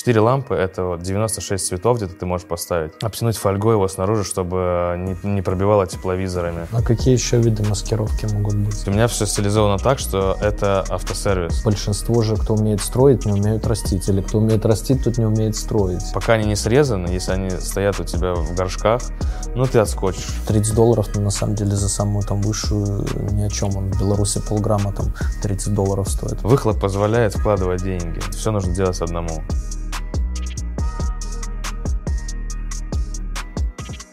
4 лампы — это вот 96 цветов где-то ты можешь поставить. Обтянуть фольгой его снаружи, чтобы не, не пробивало тепловизорами. А какие еще виды маскировки могут быть? У меня все стилизовано так, что это автосервис. Большинство же, кто умеет строить, не умеют растить. Или кто умеет растить, тот не умеет строить. Пока они не срезаны, если они стоят у тебя в горшках, ну ты отскочишь. 30 долларов, ну, на самом деле, за самую там высшую ни о чем. Он в Беларуси полграмма там 30 долларов стоит. Выхлоп позволяет вкладывать деньги. Все нужно делать одному.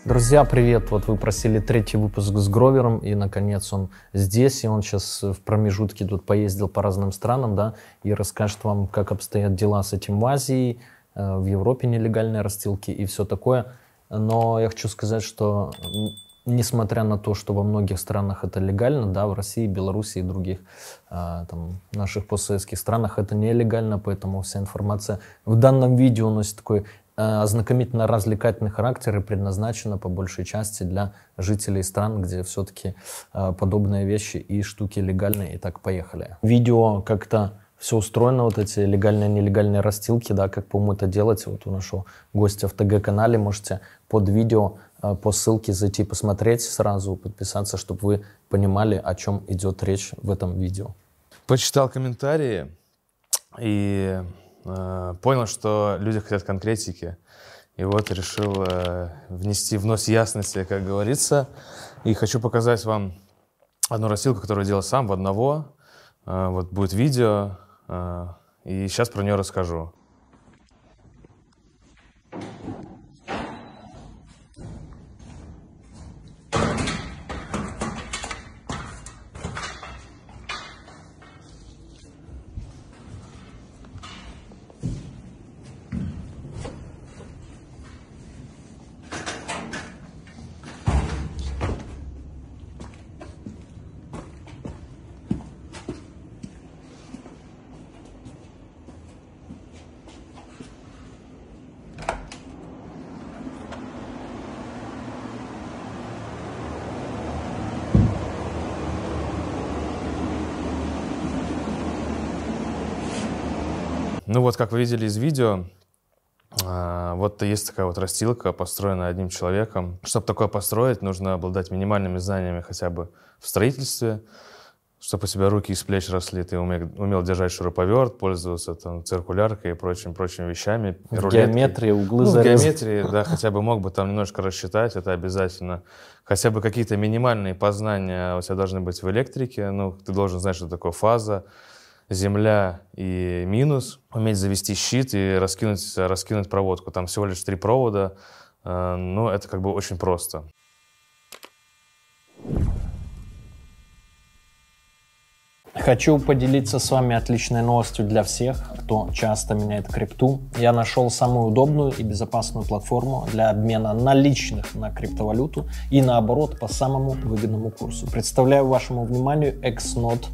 Друзья, привет! Вот вы просили третий выпуск с Гровером, и наконец он здесь, и он сейчас в промежутке тут поездил по разным странам, да, и расскажет вам, как обстоят дела с этим в Азии, э, в Европе нелегальные растилки и все такое. Но я хочу сказать, что несмотря на то, что во многих странах это легально, да, в России, Беларуси и других а, там, наших постсоветских странах это нелегально, поэтому вся информация в данном видео носит такой Э, ознакомительно-развлекательный характер и предназначена по большей части для жителей стран, где все-таки э, подобные вещи и штуки легальные. И так поехали. Видео как-то все устроено, вот эти легальные нелегальные растилки, да, как по-моему это делать. Вот у нашего гостя в ТГ-канале можете под видео э, по ссылке зайти посмотреть сразу, подписаться, чтобы вы понимали, о чем идет речь в этом видео. Почитал комментарии и Э, понял, что люди хотят конкретики. И вот решил э, внести внос ясности, как говорится. И хочу показать вам одну рассылку, которую делал сам в одного. Э, вот будет видео, и сейчас про нее расскажу. Ну вот, как вы видели из видео, а, вот есть такая вот растилка, построенная одним человеком. Чтобы такое построить, нужно обладать минимальными знаниями хотя бы в строительстве, чтобы у тебя руки из плеч росли, ты умел, умел держать шуруповерт, пользоваться там, циркуляркой и прочими, прочими вещами. В геометрии, углы ну, В геометрии, да, хотя бы мог бы там немножко рассчитать, это обязательно. Хотя бы какие-то минимальные познания у тебя должны быть в электрике, ну, ты должен знать, что такое фаза, земля и минус, уметь завести щит и раскинуть, раскинуть проводку. Там всего лишь три провода, э, но это как бы очень просто. Хочу поделиться с вами отличной новостью для всех, кто часто меняет крипту. Я нашел самую удобную и безопасную платформу для обмена наличных на криптовалюту и наоборот по самому выгодному курсу. Представляю вашему вниманию Xnode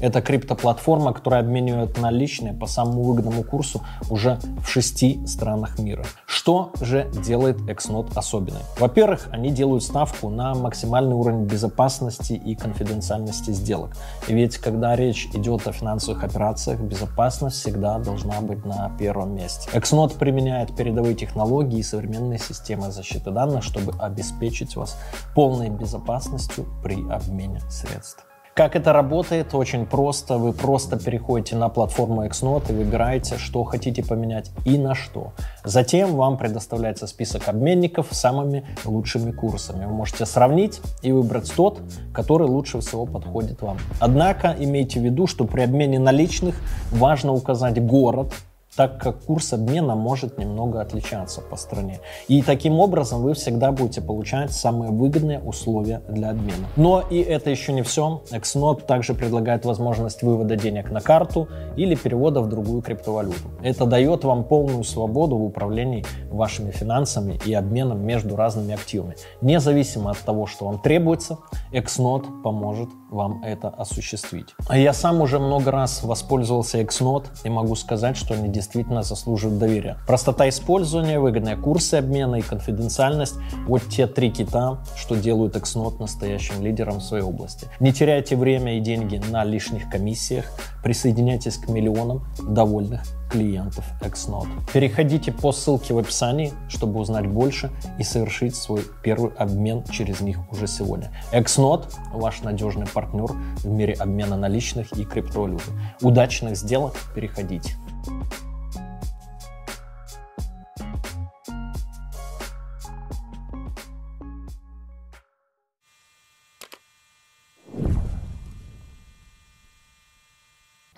это криптоплатформа, которая обменивает наличные по самому выгодному курсу уже в шести странах мира. Что же делает Xnode особенной? Во-первых, они делают ставку на максимальный уровень безопасности и конфиденциальности сделок. Ведь когда речь идет о финансовых операциях, безопасность всегда должна быть на первом месте. Xnode применяет передовые технологии и современные системы защиты данных, чтобы обеспечить вас полной безопасностью при обмене средств. Как это работает? Очень просто. Вы просто переходите на платформу Xnode и выбираете, что хотите поменять и на что. Затем вам предоставляется список обменников с самыми лучшими курсами. Вы можете сравнить и выбрать тот, который лучше всего подходит вам. Однако имейте в виду, что при обмене наличных важно указать город, так как курс обмена может немного отличаться по стране. И таким образом вы всегда будете получать самые выгодные условия для обмена. Но и это еще не все. Xnode также предлагает возможность вывода денег на карту или перевода в другую криптовалюту. Это дает вам полную свободу в управлении вашими финансами и обменом между разными активами. Независимо от того, что вам требуется, Xnode поможет вам это осуществить. Я сам уже много раз воспользовался Xnode и могу сказать, что они действительно заслуживают доверия. Простота использования, выгодные курсы обмена и конфиденциальность – вот те три кита, что делают Xnode настоящим лидером в своей области. Не теряйте время и деньги на лишних комиссиях, присоединяйтесь к миллионам довольных клиентов Xnode. Переходите по ссылке в описании, чтобы узнать больше и совершить свой первый обмен через них уже сегодня. Xnode – ваш надежный партнер в мире обмена наличных и криптовалюты. Удачных сделок, переходите.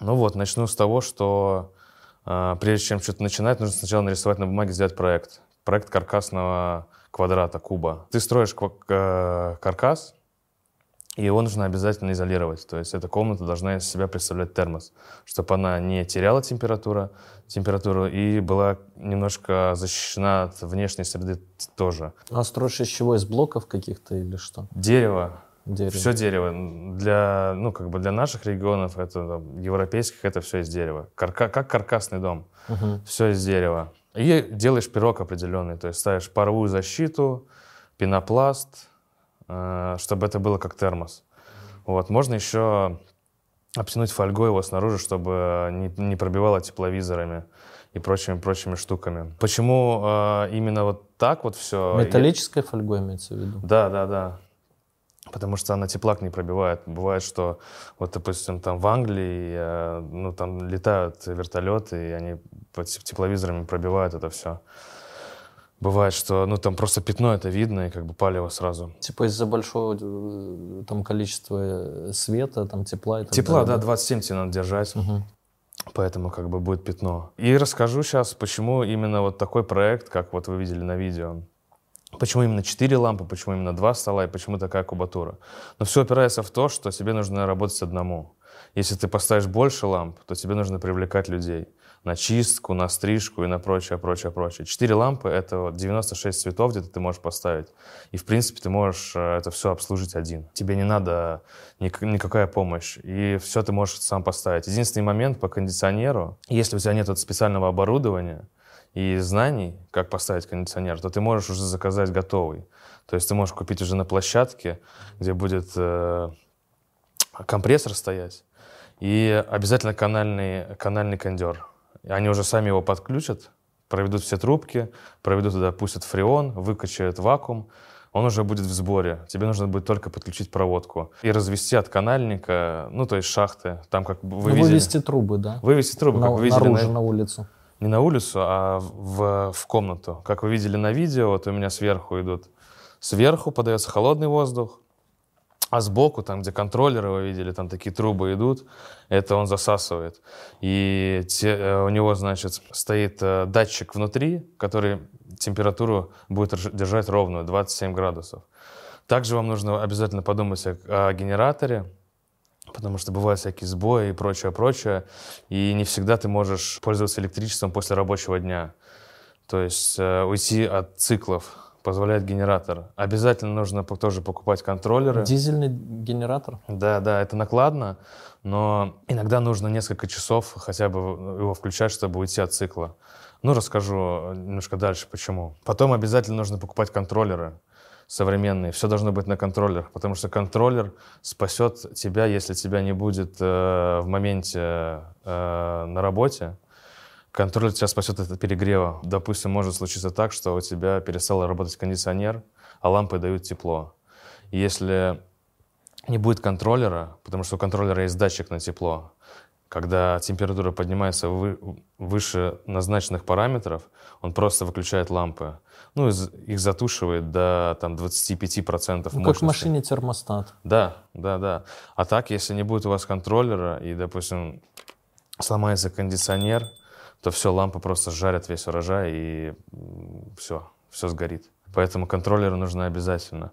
Ну вот, начну с того, что прежде чем что-то начинать, нужно сначала нарисовать на бумаге, сделать проект. Проект каркасного квадрата, куба. Ты строишь э, каркас, и его нужно обязательно изолировать. То есть эта комната должна из себя представлять термос, чтобы она не теряла температуру, температуру и была немножко защищена от внешней среды тоже. А строишь из чего? Из блоков каких-то или что? Дерево. Дерево. Все дерево. Для, ну, как бы для наших регионов, это там, европейских, это все из дерева. Карка, как каркасный дом. Угу. Все из дерева. И делаешь пирог определенный. То есть ставишь паровую защиту, пенопласт, э, чтобы это было как термос. Вот. Можно еще обтянуть фольгой его снаружи, чтобы не, не пробивало тепловизорами и прочими прочими штуками. Почему э, именно вот так вот все? Металлической фольгой имеется в виду? Да, да, да потому что она теплак не пробивает. Бывает, что вот, допустим, там в Англии, э, ну, там летают вертолеты, и они под тепловизорами пробивают это все. Бывает, что, ну, там просто пятно это видно, и как бы палево сразу. Типа из-за большого э, там количества э, света, там тепла и так Тепла, далее, да, 27 тебе надо держать. Угу. Поэтому как бы будет пятно. И расскажу сейчас, почему именно вот такой проект, как вот вы видели на видео, Почему именно 4 лампы, почему именно 2 стола и почему такая кубатура? Но все опирается в то, что тебе нужно работать одному. Если ты поставишь больше ламп, то тебе нужно привлекать людей на чистку, на стрижку и на прочее, прочее, прочее. Четыре лампы — это вот 96 цветов где-то ты можешь поставить. И, в принципе, ты можешь э, это все обслужить один. Тебе не надо ник- никакая помощь. И все ты можешь сам поставить. Единственный момент по кондиционеру, если у тебя нет специального оборудования, и знаний, как поставить кондиционер, то ты можешь уже заказать готовый. То есть ты можешь купить уже на площадке, где будет э, компрессор стоять, и обязательно канальный, канальный кондер. Они уже сами его подключат, проведут все трубки, проведут туда, пустят фреон, выкачают вакуум, он уже будет в сборе. Тебе нужно будет только подключить проводку и развести от канальника, ну, то есть шахты, там как вы ну, видели. Вывести трубы, да? Вывести трубы, на, как вы видели. Наружу, на... на улицу не на улицу, а в, в комнату. Как вы видели на видео, вот у меня сверху идут. Сверху подается холодный воздух, а сбоку, там, где контроллеры вы видели, там такие трубы идут, это он засасывает. И те, э, у него, значит, стоит э, датчик внутри, который температуру будет держать ровную, 27 градусов. Также вам нужно обязательно подумать о, о генераторе, потому что бывают всякие сбои и прочее, прочее, и не всегда ты можешь пользоваться электричеством после рабочего дня. То есть э, уйти от циклов позволяет генератор. Обязательно нужно тоже покупать контроллеры. Дизельный генератор? Да, да, это накладно, но иногда нужно несколько часов хотя бы его включать, чтобы уйти от цикла. Ну, расскажу немножко дальше, почему. Потом обязательно нужно покупать контроллеры современные, все должно быть на контроллерах, потому что контроллер спасет тебя, если тебя не будет э, в моменте э, на работе. Контроллер тебя спасет от перегрева. Допустим, может случиться так, что у тебя перестал работать кондиционер, а лампы дают тепло. Если не будет контроллера, потому что у контроллера есть датчик на тепло, когда температура поднимается вы, выше назначенных параметров, он просто выключает лампы. Ну, их затушивает до там, 25% ну, Как в машине термостат. Да, да, да. А так, если не будет у вас контроллера и, допустим, сломается кондиционер, то все, лампы просто жарят весь урожай и все, все сгорит. Поэтому контроллеры нужны обязательно.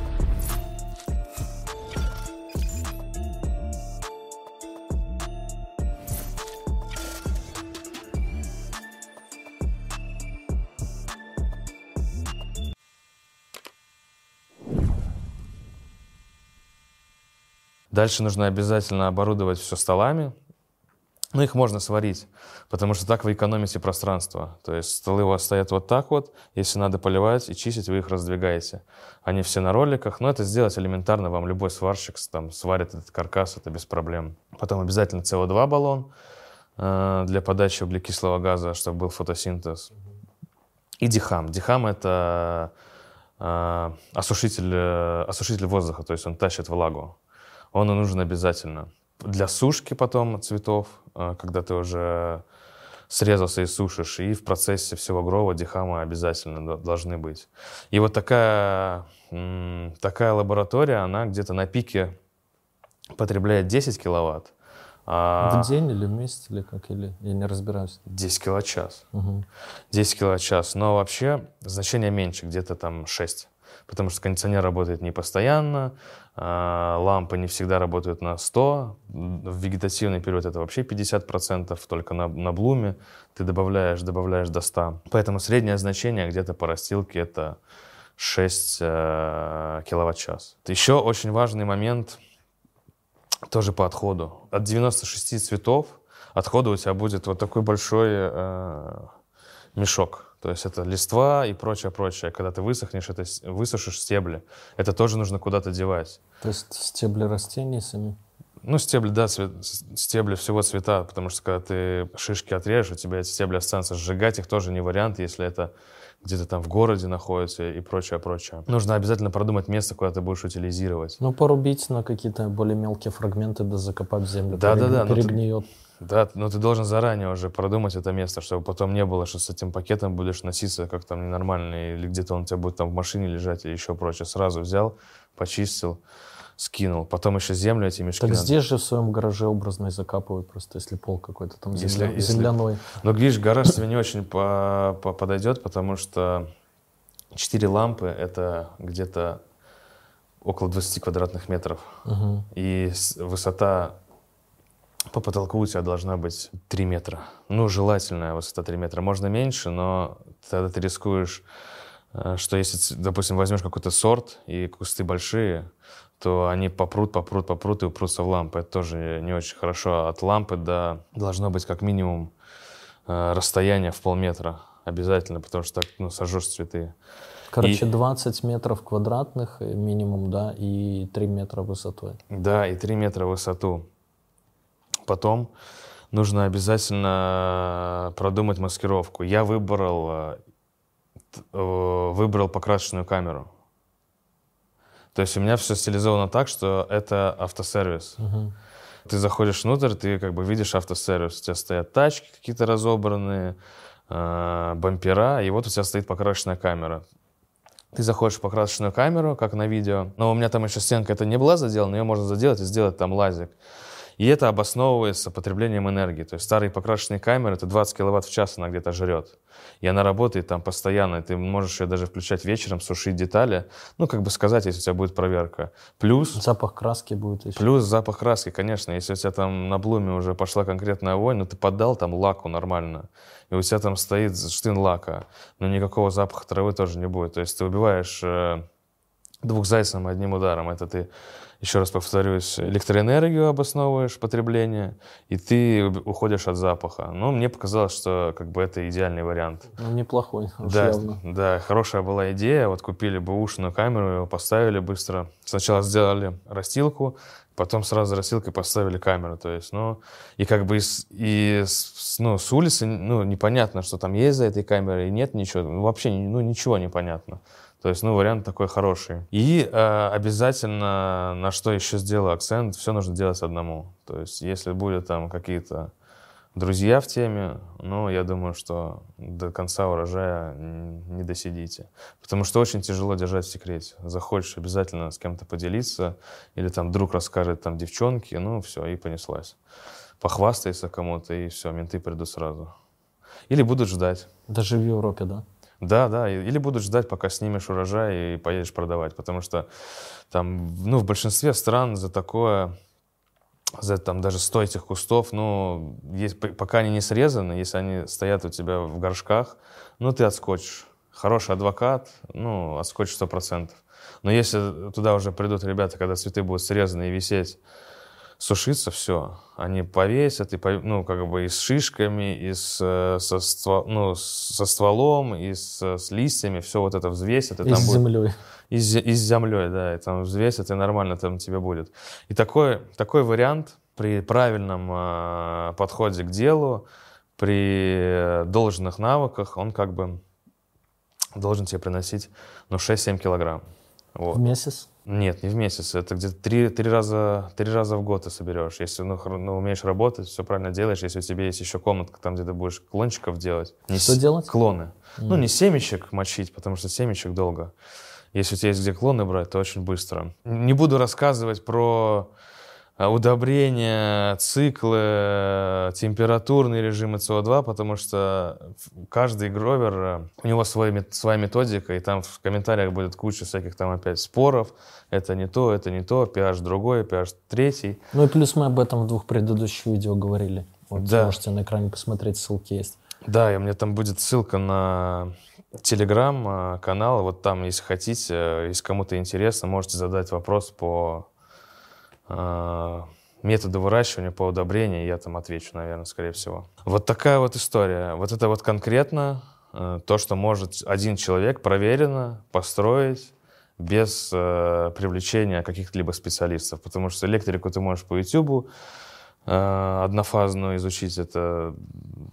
Дальше нужно обязательно оборудовать все столами. Ну, их можно сварить, потому что так вы экономите пространство. То есть столы у вас стоят вот так вот. Если надо поливать и чистить, вы их раздвигаете. Они все на роликах. Но это сделать элементарно. Вам любой сварщик там, сварит этот каркас, это без проблем. Потом обязательно СО2 баллон э, для подачи углекислого газа, чтобы был фотосинтез. И дихам. Дихам — это э, осушитель, э, осушитель воздуха, то есть он тащит влагу он нужен обязательно. Для сушки потом цветов, э, когда ты уже срезался и сушишь, и в процессе всего грова дихама обязательно должны быть. И вот такая, такая лаборатория, она где-то на пике потребляет 10 киловатт. А... В день или в месяц, или как? Или я не разбираюсь. 10 киловатт-час. Угу. 10 киловатт-час. Но вообще значение меньше, где-то там 6 потому что кондиционер работает не постоянно, а, лампы не всегда работают на 100, в вегетативный период это вообще 50%, только на, на блуме ты добавляешь, добавляешь до 100. Поэтому среднее значение где-то по растилке это 6 э, киловатт-час. Еще очень важный момент тоже по отходу. От 96 цветов отхода у тебя будет вот такой большой э, мешок то есть это листва и прочее, прочее. Когда ты высохнешь, это высушишь стебли. Это тоже нужно куда-то девать. То есть стебли растений сами? Ну, стебли, да, цвет, стебли всего цвета, потому что когда ты шишки отрежешь, у тебя эти стебли останутся. Сжигать их тоже не вариант, если это где-то там в городе находится и прочее, прочее. Нужно обязательно продумать место, куда ты будешь утилизировать. Ну, порубить на какие-то более мелкие фрагменты, да закопать в землю. Да, да, да. Перегниет. Да, но ты должен заранее уже продумать это место, чтобы потом не было, что с этим пакетом будешь носиться как там ненормально, или где-то он у тебя будет там в машине лежать, или еще прочее. Сразу взял, почистил, скинул. Потом еще землю эти мешки. Так надо... здесь же в своем гараже образно и закапывай просто, если пол какой-то там земля... если, земляной. Если... Но, видишь, гараж тебе не очень по... По подойдет, потому что 4 лампы — это где-то около 20 квадратных метров. Угу. И высота по потолку у тебя должна быть 3 метра. Ну, желательная высота 3 метра. Можно меньше, но тогда ты рискуешь, э, что если, допустим, возьмешь какой-то сорт и кусты большие, то они попрут, попрут, попрут и упрутся в лампы. Это тоже не очень хорошо. От лампы до должно быть как минимум э, расстояние в полметра обязательно, потому что так ну, сожжешь цветы. Короче, и... 20 метров квадратных минимум, да, и 3 метра высотой. Да, и 3 метра высоту. Потом нужно обязательно продумать маскировку. Я выбрал, э, э, выбрал покрасочную камеру. То есть у меня все стилизовано так, что это автосервис. Угу. Ты заходишь внутрь, ты как бы видишь автосервис. У тебя стоят тачки какие-то разобранные, э, бампера, и вот у тебя стоит покрасочная камера. Ты заходишь в покрасочную камеру, как на видео, но у меня там еще стенка это не была заделана, ее можно заделать и сделать там лазик. И это обосновывается потреблением энергии. То есть старые покрашенные камеры, это 20 киловатт в час она где-то жрет. И она работает там постоянно. И ты можешь ее даже включать вечером, сушить детали. Ну, как бы сказать, если у тебя будет проверка. Плюс... Запах краски будет еще. Плюс запах краски, конечно. Если у тебя там на блуме уже пошла конкретная вонь, ну, ты поддал там лаку нормально. И у тебя там стоит штын лака. Но никакого запаха травы тоже не будет. То есть ты убиваешь э, двух зайцев одним ударом. Это ты еще раз повторюсь, электроэнергию обосновываешь потребление, и ты уходишь от запаха. Но мне показалось, что как бы это идеальный вариант. Ну, неплохой, да, явно. Да, хорошая была идея. Вот купили бэушную камеру, его поставили быстро. Сначала сделали растилку, потом сразу растилкой поставили камеру. То есть, ну, и как бы из, и с, ну, с улицы, ну, непонятно, что там есть за этой камерой, и нет ничего. Ну, вообще, ну, ничего непонятно. То есть, ну, вариант такой хороший. И э, обязательно, на что еще сделаю акцент, все нужно делать одному. То есть, если будет там какие-то друзья в теме, ну, я думаю, что до конца урожая не досидите. Потому что очень тяжело держать в секрете. Захочешь обязательно с кем-то поделиться, или там друг расскажет там девчонке, ну, все, и понеслась. Похвастайся кому-то, и все, менты придут сразу. Или будут ждать. Даже в Европе, да? Да, да, или будут ждать, пока снимешь урожай и поедешь продавать, потому что там, ну, в большинстве стран за такое, за там даже 100 этих кустов, ну, есть, пока они не срезаны, если они стоят у тебя в горшках, ну, ты отскочишь. Хороший адвокат, ну, отскочишь 100%. Но если туда уже придут ребята, когда цветы будут срезаны и висеть сушиться все. Они повесят, и, ну, как бы и с шишками, и с, э, со, ствол, ну, со стволом, и с, с листьями, все вот это взвесят. И, и там с будет, землей. И и с землей, да, и там взвесят, и нормально там тебе будет. И такой, такой вариант при правильном э, подходе к делу, при должных навыках, он как бы должен тебе приносить ну, 6-7 килограмм. Вот. В месяц? Нет, не в месяц. Это где-то три, три, раза, три раза в год ты соберешь. Если ну, ну, умеешь работать, все правильно делаешь. Если у тебя есть еще комнатка, там, где ты будешь клончиков делать. Не Что с... делать? Клоны. Mm. Ну, не семечек мочить, потому что семечек долго. Если у тебя есть где клоны брать, то очень быстро. Не буду рассказывать про удобрения, циклы, температурные режимы СО2, потому что каждый гровер, э, у него свой, своя методика, и там в комментариях будет куча всяких там опять споров. Это не то, это не то, pH другой, pH третий. Ну и плюс мы об этом в двух предыдущих видео говорили. Вот да. можете на экране посмотреть, ссылки есть. Да, и у меня там будет ссылка на телеграм-канал. Э, вот там, если хотите, если кому-то интересно, можете задать вопрос по методы выращивания по удобрению, я там отвечу, наверное, скорее всего. Вот такая вот история. Вот это вот конкретно э, то, что может один человек проверенно построить без э, привлечения каких-либо специалистов. Потому что электрику ты можешь по YouTube э, однофазную изучить, это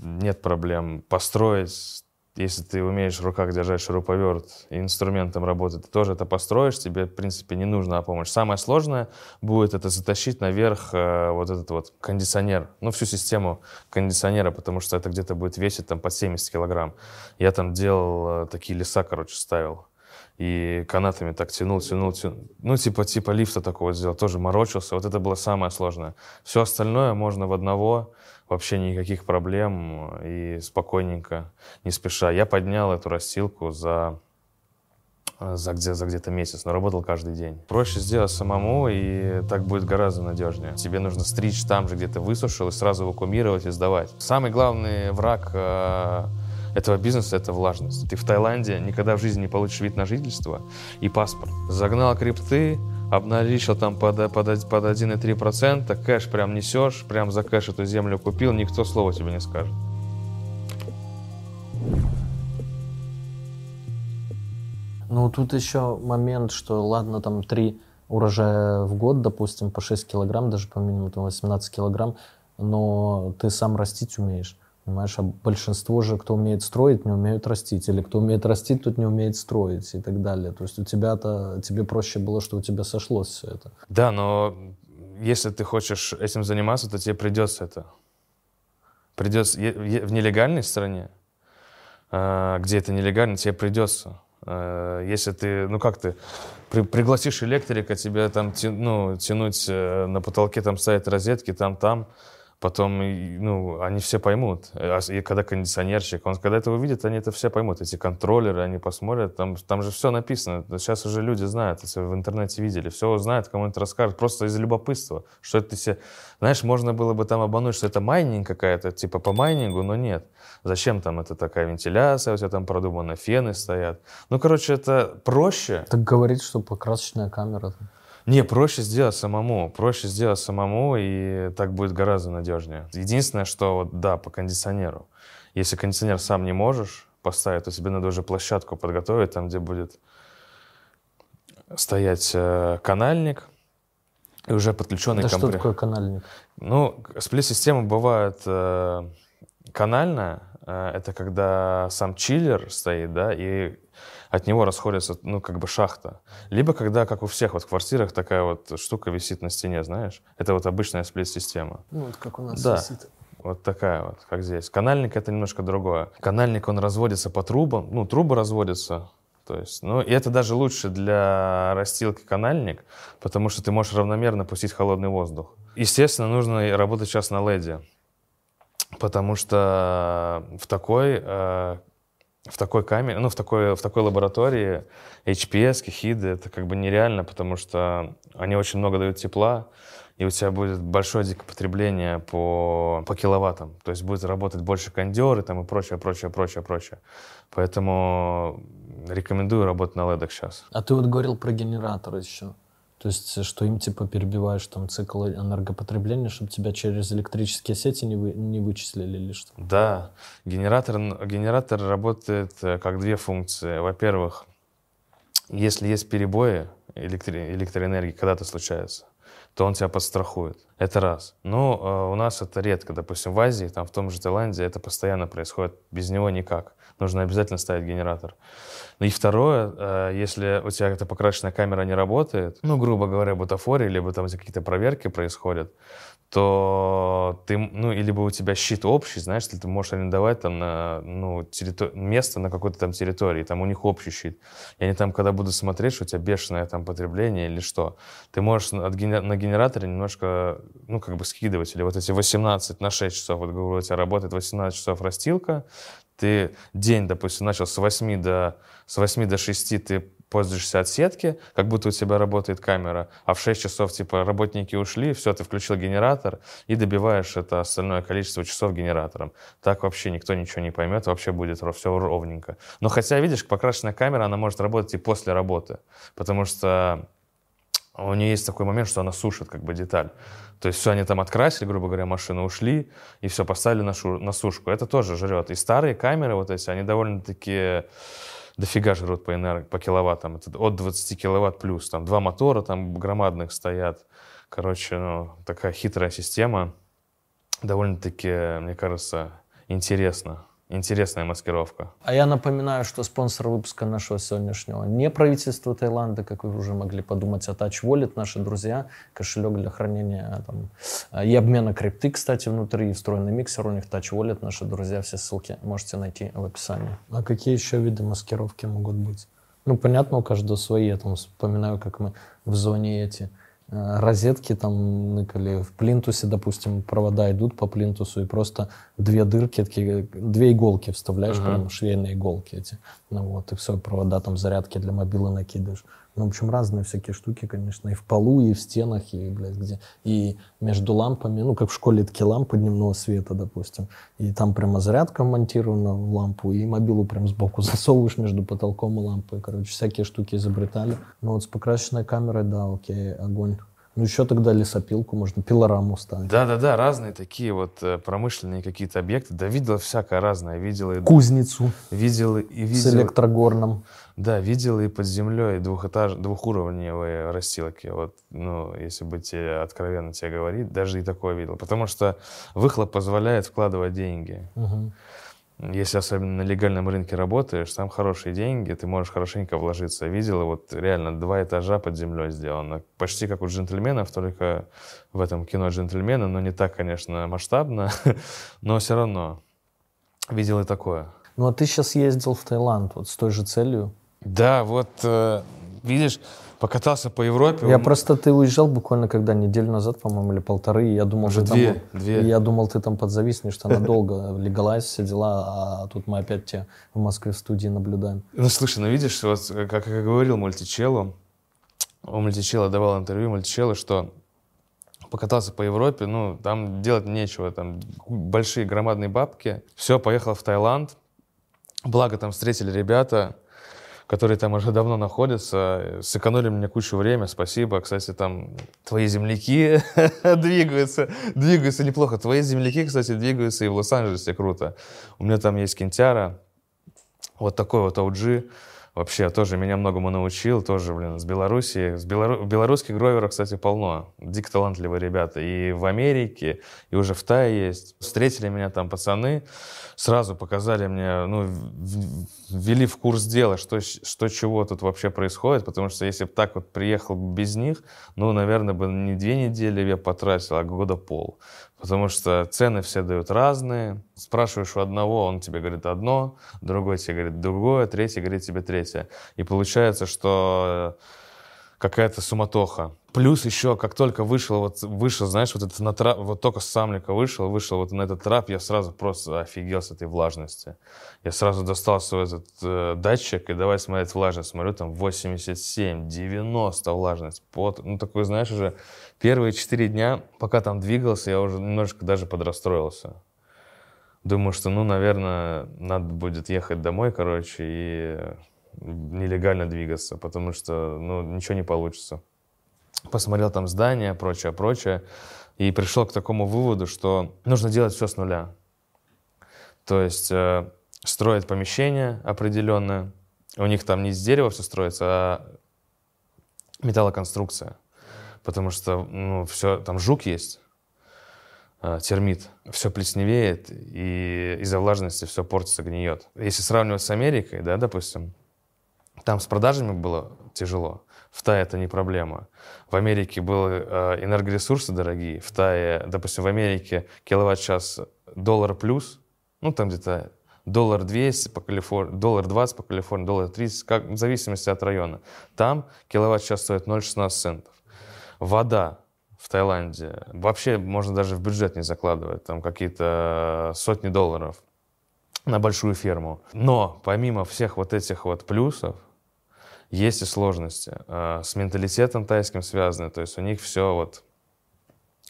нет проблем. Построить если ты умеешь в руках держать шуруповерт и инструментом работать, ты тоже это построишь, тебе, в принципе, не нужна помощь. Самое сложное будет это затащить наверх э, вот этот вот кондиционер, ну, всю систему кондиционера, потому что это где-то будет весить там под 70 килограмм. Я там делал э, такие леса, короче, ставил. И канатами так тянул, тянул, тянул. Ну, типа, типа лифта такого сделал, тоже морочился. Вот это было самое сложное. Все остальное можно в одного вообще никаких проблем и спокойненько, не спеша. Я поднял эту растилку за за, где, за где-то месяц, но работал каждый день. Проще сделать самому, и так будет гораздо надежнее. Тебе нужно стричь там же, где ты высушил, и сразу вакуумировать и сдавать. Самый главный враг э, этого бизнеса — это влажность. Ты в Таиланде никогда в жизни не получишь вид на жительство и паспорт. Загнал крипты, обналичил там под, под, под 1,3%, кэш прям несешь, прям за кэш эту землю купил, никто слова тебе не скажет. Ну, тут еще момент, что, ладно, там три урожая в год, допустим, по 6 килограмм, даже по минимуму там 18 килограмм, но ты сам растить умеешь. Понимаешь, а большинство же, кто умеет строить, не умеют растить. Или кто умеет растить, тот не умеет строить и так далее. То есть у тебя-то, тебе проще было, что у тебя сошлось все это. Да, но если ты хочешь этим заниматься, то тебе придется это. Придется в нелегальной стране, а, где это нелегально, тебе придется. А, если ты, ну как ты, при, пригласишь электрика, тебе там ну, тянуть э, на потолке, там ставить розетки, там-там, потом, ну, они все поймут. И когда кондиционерщик, он, когда это увидит, они это все поймут. Эти контроллеры, они посмотрят, там, там же все написано. Сейчас уже люди знают, это в интернете видели, все знают, кому-нибудь расскажут, просто из любопытства, что это все... Знаешь, можно было бы там обмануть, что это майнинг какая-то, типа по майнингу, но нет. Зачем там это такая вентиляция, у тебя там продумано, фены стоят. Ну, короче, это проще. Так говорит, что покрасочная камера. Не, проще сделать самому. Проще сделать самому, и так будет гораздо надежнее. Единственное, что, вот, да, по кондиционеру. Если кондиционер сам не можешь поставить, то тебе надо уже площадку подготовить, там, где будет стоять э, канальник и уже подключенный да компрессор. что такое канальник? Ну, сплит-система бывает э, канальная. Э, это когда сам чиллер стоит, да, и от него расходится, ну, как бы шахта. Либо когда, как у всех вот в квартирах, такая вот штука висит на стене, знаешь. Это вот обычная сплит-система. Ну, вот как у нас да. висит. Вот такая вот, как здесь. Канальник — это немножко другое. Канальник, он разводится по трубам, ну, трубы разводятся, то есть, ну, и это даже лучше для растилки канальник, потому что ты можешь равномерно пустить холодный воздух. Естественно, нужно работать сейчас на леде, потому что в такой э, в такой камере, ну, в такой, в такой лаборатории HPS, хиды, это как бы нереально, потому что они очень много дают тепла, и у тебя будет большое дикопотребление по, по киловаттам. То есть будет работать больше кондеры там и прочее, прочее, прочее, прочее. Поэтому рекомендую работать на ледах сейчас. А ты вот говорил про генераторы еще. То есть, что им типа перебиваешь там цикл энергопотребления, чтобы тебя через электрические сети не, вы, не вычислили или что? Да. Генератор, генератор работает э, как две функции. Во-первых, если есть перебои электри, электроэнергии, когда-то случается, то он тебя подстрахует. Это раз. Но э, у нас это редко. Допустим, в Азии, там в том же Таиланде это постоянно происходит. Без него никак. Нужно обязательно ставить генератор. Ну и второе, э, если у тебя эта покрашенная камера не работает, ну, грубо говоря, бутафория, либо там какие-то проверки происходят, то ты, ну, и либо у тебя щит общий, знаешь, ты можешь арендовать там на, ну, территор... место на какой-то там территории, там у них общий щит. И они там, когда будут смотреть, что у тебя бешеное там потребление или что, ты можешь от генер... на генераторе немножко, ну, как бы скидывать, или вот эти 18 на 6 часов, вот, говорю, у тебя работает 18 часов растилка, ты день, допустим, начал с 8 до, с 8 до 6 ты пользуешься от сетки, как будто у тебя работает камера, а в 6 часов, типа, работники ушли, все, ты включил генератор и добиваешь это остальное количество часов генератором. Так вообще никто ничего не поймет, вообще будет все ровненько. Но хотя, видишь, покрашенная камера, она может работать и после работы, потому что у нее есть такой момент, что она сушит как бы деталь. То есть все, они там открасили, грубо говоря, машину, ушли, и все, поставили на, шу, на сушку. Это тоже жрет. И старые камеры вот эти, они довольно-таки дофига жрут по, энерг... по киловаттам. Это от 20 киловатт плюс. Там два мотора там громадных стоят. Короче, ну, такая хитрая система. Довольно-таки, мне кажется, интересно. Интересная маскировка. А я напоминаю, что спонсор выпуска нашего сегодняшнего не правительство Таиланда, как вы уже могли подумать, а Touch Wallet, наши друзья, кошелек для хранения там, и обмена крипты, кстати, внутри, и встроенный миксер у них Touch Wallet, наши друзья, все ссылки можете найти в описании. А какие еще виды маскировки могут быть? Ну, понятно, у каждого свои. Я там вспоминаю, как мы в зоне эти розетки там ныкали. В плинтусе, допустим, провода идут по плинтусу, и просто две дырки, такие, две иголки вставляешь, Ага. прям швейные иголки эти. Ну вот, и все, провода там зарядки для мобилы накидываешь. Ну, в общем, разные всякие штуки, конечно, и в полу, и в стенах, и, блядь, где. И между лампами, ну, как в школе такие лампы дневного света, допустим. И там прямо зарядка монтирована в лампу, и мобилу прям сбоку засовываешь между потолком и лампой. Короче, всякие штуки изобретали. Ну, вот с покрасочной камерой, да, окей, огонь. Ну, еще тогда лесопилку можно, пилораму ставить. Да-да-да, разные такие вот э, промышленные какие-то объекты. Да, видел всякое разное. Видел и, Кузницу видел и с видел. электрогорном. Да, видел и под землей двухэтаж, двухуровневые растилки. Вот, ну, если быть откровенно тебе говорить, даже и такое видел. Потому что выхлоп позволяет вкладывать деньги. Мгм. Если особенно на легальном рынке работаешь, там хорошие деньги, ты можешь хорошенько вложиться. Видел, вот реально два этажа под землей сделано. Почти как у джентльменов, только в этом кино джентльмены, но не так, конечно, масштабно, но все равно. Видел и такое. Ну, а ты сейчас ездил в Таиланд вот с той же целью? Да, вот э, видишь, покатался по Европе. Я он- просто, ты уезжал буквально когда, неделю назад, по-моему, или полторы, и я думал, Уже ты две, там, две. я думал, ты там подзависнешь, что надолго, легалайз, все дела, а тут мы опять тебя в Москве в студии наблюдаем. Ну, слушай, ну видишь, вот как, я говорил мультичелу, у мультичела давал интервью мультичелу, что покатался по Европе, ну, там делать нечего, там большие громадные бабки. Все, поехал в Таиланд. Благо там встретили ребята, которые там уже давно находятся, сэкономили мне кучу времени, спасибо. Кстати, там твои земляки двигаются, двигаются неплохо. Твои земляки, кстати, двигаются и в Лос-Анджелесе круто. У меня там есть Кентяра, вот такой вот OG. Вообще, тоже меня многому научил, тоже, блин, с Белоруссии. С Белору... Белорусских гроверов, кстати, полно. Дико талантливые ребята. И в Америке, и уже в Тае есть. Встретили меня там пацаны, сразу показали мне, ну, ввели в курс дела, что, что чего тут вообще происходит, потому что если бы так вот приехал без них, ну, наверное, бы не две недели я потратил, а года пол. Потому что цены все дают разные. Спрашиваешь у одного, он тебе говорит одно, другой тебе говорит другое, третий говорит тебе третье. И получается, что какая-то суматоха. Плюс еще, как только вышел, вот, вышел, знаешь, вот этот на трап, вот только с самлика вышел, вышел вот на этот трап, я сразу просто офигел с этой влажности. Я сразу достал свой этот э, датчик и давай смотреть влажность. Смотрю, там 87, 90 влажность. Пот, ну, такой, знаешь, уже первые четыре дня, пока там двигался, я уже немножко даже подрастроился. Думаю, что, ну, наверное, надо будет ехать домой, короче, и нелегально двигаться, потому что, ну, ничего не получится. Посмотрел там здания, прочее, прочее, и пришел к такому выводу, что нужно делать все с нуля. То есть э, строить помещение определенное. У них там не из дерева все строится, а металлоконструкция. Потому что ну, все, там жук есть, э, термит, все плесневеет, и из-за влажности все портится, гниет. Если сравнивать с Америкой, да, допустим, там с продажами было тяжело. В Тае это не проблема. В Америке были э, энергоресурсы дорогие. В Тае, допустим, в Америке киловатт-час доллар плюс, ну там где-то доллар 200 по Калифорнии, доллар 20 по Калифорнии, доллар 30, как, в зависимости от района. Там киловатт-час стоит 0,16 центов. Вода в Таиланде вообще можно даже в бюджет не закладывать, там какие-то сотни долларов на большую ферму. Но помимо всех вот этих вот плюсов, есть и сложности. Э, С менталитетом тайским связаны, то есть у них все вот...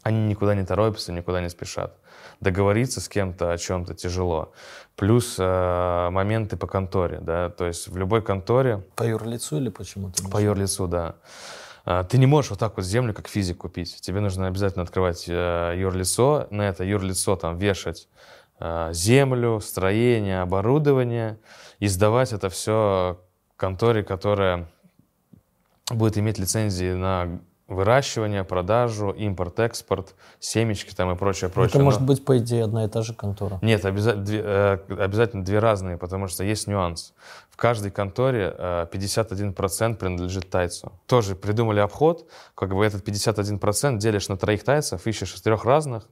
Они никуда не торопятся, никуда не спешат. Договориться с кем-то о чем-то тяжело. Плюс э, моменты по конторе, да, то есть в любой конторе По юрлицу или почему ты? по юрлицу, да. А, Ты не можешь вот так вот землю как физик купить. Тебе нужно обязательно открывать э, юрлицо, на это юрлицо там вешать э, землю, строение, оборудование и сдавать это все конторе, которая будет иметь лицензии на выращивание, продажу, импорт, экспорт, семечки там и прочее, прочее. Это может Но- быть, по идее, одна и та же контора. нет, обяза- две- э, обязательно две разные, потому что есть нюанс. В каждой конторе э, 51% принадлежит тайцу. Тоже придумали обход, как бы этот 51% делишь на троих тайцев, ищешь из трех разных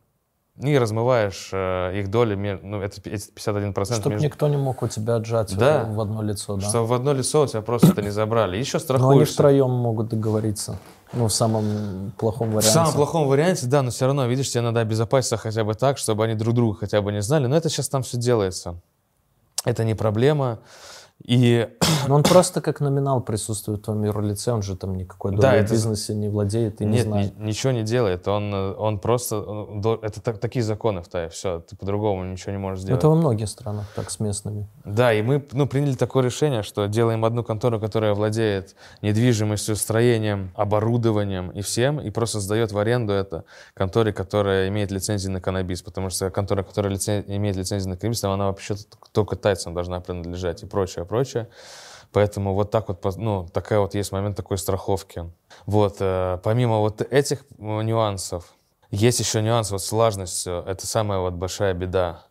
и размываешь э, их доли, ну, это эти 51% Чтобы между... никто не мог у тебя отжать Да. в одно лицо, да. Чтобы в одно лицо у тебя просто это не забрали. Еще Но они страхуешься. втроем могут договориться. Ну, в самом плохом варианте. В самом плохом варианте, да, но все равно, видишь, тебе надо обезопаситься хотя бы так, чтобы они друг друга хотя бы не знали. Но это сейчас там все делается. Это не проблема. И... Но он просто как номинал присутствует в твоем юрлице, он же там никакой долей да, в бизнесе не владеет и не Нет, знает. Ни, ничего не делает, он, он просто... Это так, такие законы в Тае, все, ты по-другому ничего не можешь сделать. Это во многих странах так с местными. Да, и мы ну, приняли такое решение, что делаем одну контору, которая владеет недвижимостью, строением, оборудованием и всем, и просто сдает в аренду это конторе, которая имеет лицензию на каннабис, потому что контора, которая лицен... имеет лицензию на каннабис, она вообще только тайцам должна принадлежать и прочее прочее. Поэтому вот так вот, ну, такая вот есть момент такой страховки. Вот, э, помимо вот этих э, нюансов, есть еще нюанс вот с влажностью. Это самая вот большая беда.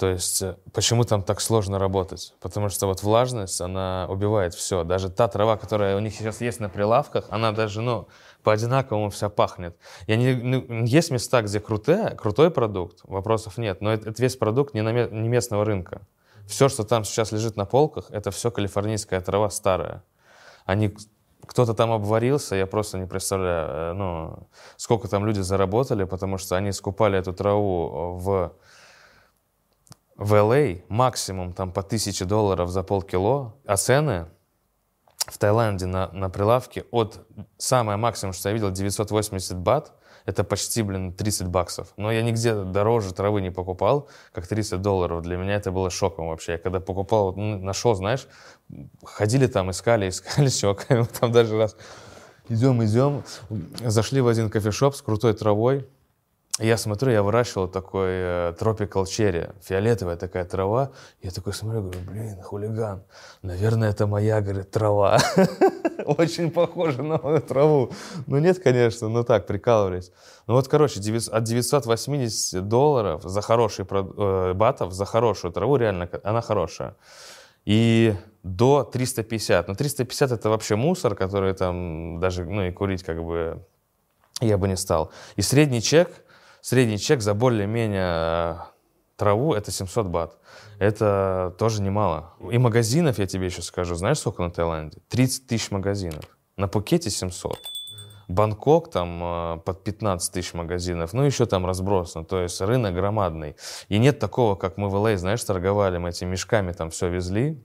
То есть, э, почему там так сложно работать? Потому что вот влажность, она убивает все. Даже та трава, которая у них сейчас есть на прилавках, она даже, ну, по-одинаковому вся пахнет. Я не, ну, есть места, где крутая, крутой продукт, вопросов нет, но это, это весь продукт не, на, не местного рынка. Все, что там сейчас лежит на полках, это все калифорнийская трава старая. Они кто-то там обварился, я просто не представляю, э, ну, сколько там люди заработали, потому что они скупали эту траву в, в LA а максимум там по тысяче долларов за полкило, а цены в Таиланде на, на прилавке от, самое максимум, что я видел, 980 бат, это почти, блин, 30 баксов. Но я нигде дороже травы не покупал, как 30 долларов. Для меня это было шоком вообще. Я когда покупал, ну, нашел, знаешь, ходили там, искали, искали чуваками. Там даже раз идем, идем, зашли в один кофешоп с крутой травой, я смотрю, я выращивал такой э, tropical cherry, фиолетовая такая трава. Я такой смотрю, говорю, блин, хулиган, наверное, это моя, говорит, трава. Очень похоже на мою траву. Ну нет, конечно, но так, прикалывались. Ну вот, короче, от 980 долларов за хороший, э, батов за хорошую траву, реально, она хорошая. И до 350. Но 350 это вообще мусор, который там даже, ну и курить как бы я бы не стал. И средний чек средний чек за более-менее э, траву это 700 бат. Это тоже немало. И магазинов, я тебе еще скажу, знаешь, сколько на Таиланде? 30 тысяч магазинов. На Пукете 700. Бангкок там э, под 15 тысяч магазинов, ну еще там разбросно, то есть рынок громадный. И нет такого, как мы в LA, а, знаешь, торговали, мы этими мешками там все везли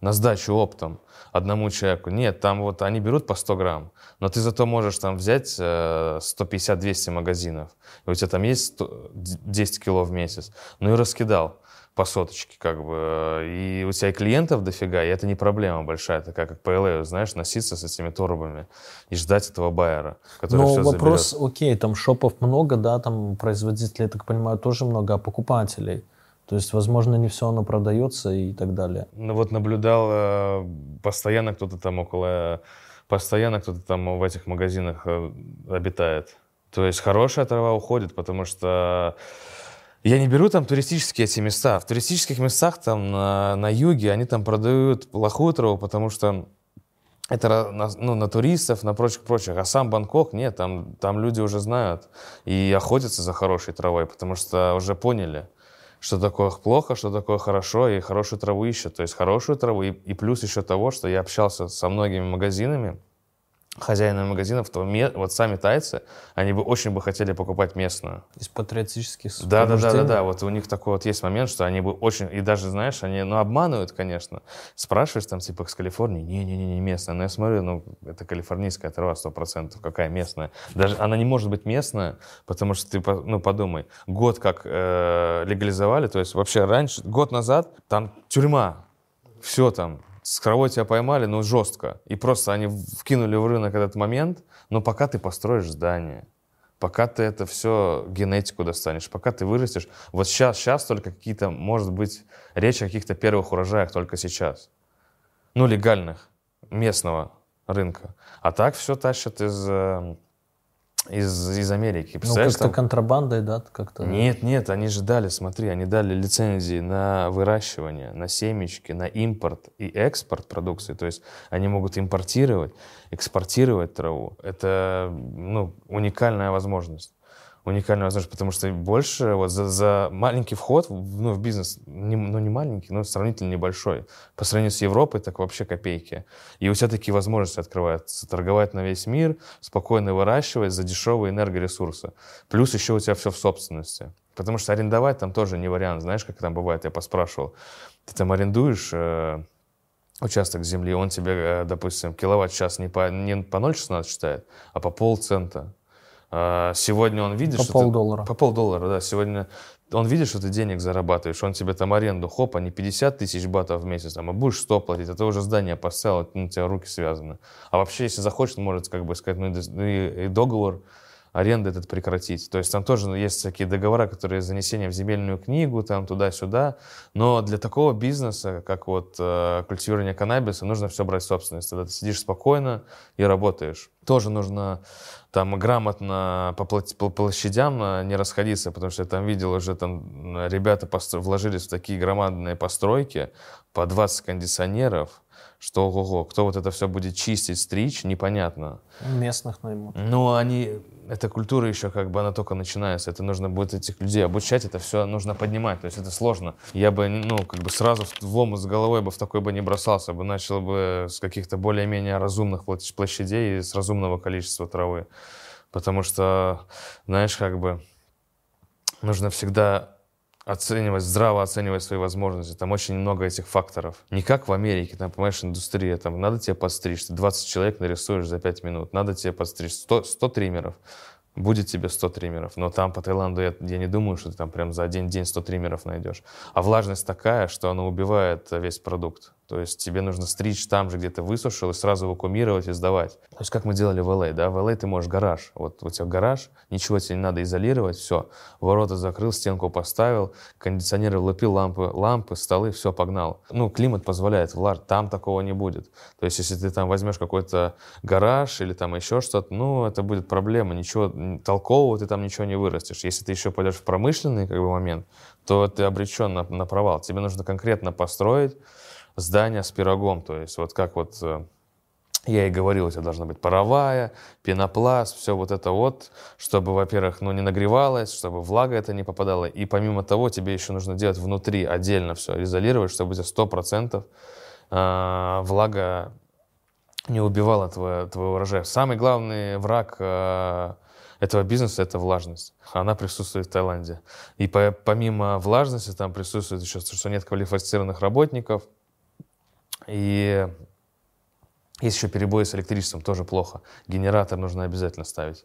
на сдачу оптом одному человеку. Нет, там вот они берут по 100 грамм, но ты зато можешь там взять 150-200 э, магазинов, и у тебя там есть 100, 10 кило в месяц, ну и раскидал по соточке, как бы, и у тебя и клиентов дофига, и это не проблема большая, такая, как по LA, знаешь, носиться с этими торбами и ждать этого байера, который Но все вопрос, заберет. окей, там шопов много, да, там производителей, я так понимаю, тоже много, а покупателей – то есть, возможно, не все оно продается и так далее. Ну вот наблюдал, э, постоянно кто-то там около, постоянно кто-то там в этих магазинах э, обитает. То есть хорошая трава уходит, потому что я не беру там туристические эти места. В туристических местах там на, на юге они там продают плохую траву, потому что это на, ну, на туристов, на прочих-прочих. А сам Бангкок, нет, там, там люди уже знают и охотятся за хорошей травой, потому что уже поняли что такое плохо, что такое хорошо, и хорошую траву ищут. То есть хорошую траву, и, и плюс еще того, что я общался со многими магазинами, хозяинами магазинов, то вот сами тайцы, они бы очень бы хотели покупать местную. Из патриотических да, да, да, да, да. Вот у них такой вот есть момент, что они бы очень, и даже, знаешь, они, ну, обманывают, конечно. Спрашиваешь там, типа, с Калифорнии, не-не-не, не местная. Но я смотрю, ну, это калифорнийская трава, сто процентов, какая местная. Даже она не может быть местная, потому что ты, ну, подумай, год как э, легализовали, то есть вообще раньше, год назад, там тюрьма, все там, с кровой тебя поймали, но жестко. И просто они вкинули в рынок этот момент, но пока ты построишь здание, пока ты это все генетику достанешь, пока ты вырастешь. Вот сейчас, сейчас только какие-то, может быть, речь о каких-то первых урожаях только сейчас. Ну, легальных, местного рынка. А так все тащат из э, из, из Америки. Ну, как-то там... контрабандой, да? Как-то... Нет, нет, они же дали, смотри, они дали лицензии на выращивание, на семечки, на импорт и экспорт продукции. То есть они могут импортировать, экспортировать траву. Это ну, уникальная возможность. Уникальная возможность, потому что больше вот за, за маленький вход ну, в бизнес, не, ну не маленький, но сравнительно небольшой, по сравнению с Европой, так вообще копейки. И у тебя такие возможности открываются. Торговать на весь мир, спокойно выращивать за дешевые энергоресурсы. Плюс еще у тебя все в собственности. Потому что арендовать там тоже не вариант. Знаешь, как там бывает, я поспрашивал. Ты там арендуешь э, участок земли, он тебе, э, допустим, киловатт-час не по, не по 0,16 считает, а по полцента. А, сегодня он видит, по что полдоллара. Ты, по полдоллара, да. Сегодня он видит, что ты денег зарабатываешь, он тебе там аренду, хоп, а не 50 тысяч батов в месяц, а будешь 100 платить, а ты уже здание поставил, ну, у тебя руки связаны. А вообще, если захочет, может, как бы сказать, ну и, и договор аренды этот прекратить. То есть там тоже есть всякие договора, которые занесения в земельную книгу, там туда-сюда. Но для такого бизнеса, как вот э, культивирование каннабиса, нужно все брать в собственность. Тогда ты сидишь спокойно и работаешь. Тоже нужно там грамотно по, по площадям э, не расходиться, потому что я там видел уже там ребята вложились в такие громадные постройки по 20 кондиционеров, что ого-го, кто вот это все будет чистить, стричь, непонятно. Местных наймут. Ну, они, эта культура еще как бы, она только начинается, это нужно будет этих людей обучать, это все нужно поднимать, то есть это сложно. Я бы, ну, как бы сразу в омут с головой бы в такой бы не бросался, бы начал бы с каких-то более-менее разумных площадей и с разумного количества травы. Потому что, знаешь, как бы нужно всегда оценивать, здраво оценивать свои возможности. Там очень много этих факторов. Не как в Америке, там, понимаешь, индустрия, там, надо тебе подстричь, ты 20 человек нарисуешь за 5 минут, надо тебе подстричь 100, 100 триммеров будет тебе 100 триммеров. Но там по Таиланду я, я не думаю, что ты там прям за один день 100 триммеров найдешь. А влажность такая, что она убивает весь продукт. То есть тебе нужно стричь там же, где ты высушил, и сразу вакуумировать и сдавать. То есть как мы делали в LA, да? В LA ты можешь гараж. Вот у тебя гараж, ничего тебе не надо изолировать, все. Ворота закрыл, стенку поставил, кондиционеры влепил, лампы, лампы, столы, все, погнал. Ну, климат позволяет, влаж, там такого не будет. То есть если ты там возьмешь какой-то гараж или там еще что-то, ну, это будет проблема. Ничего толкового ты там ничего не вырастешь. Если ты еще пойдешь в промышленный как бы, момент, то ты обречен на, на провал. Тебе нужно конкретно построить здание с пирогом. То есть вот как вот э, я и говорил, у тебя должна быть паровая, пенопласт, все вот это вот, чтобы, во-первых, ну, не нагревалось, чтобы влага это не попадала. И помимо того, тебе еще нужно делать внутри отдельно все, изолировать, чтобы у тебя 100% э, влага не убивала твой, твой урожай. Самый главный враг э, этого бизнеса — это влажность. Она присутствует в Таиланде. И по, помимо влажности там присутствует еще, что нет квалифицированных работников — и есть еще перебои с электричеством, тоже плохо. Генератор нужно обязательно ставить.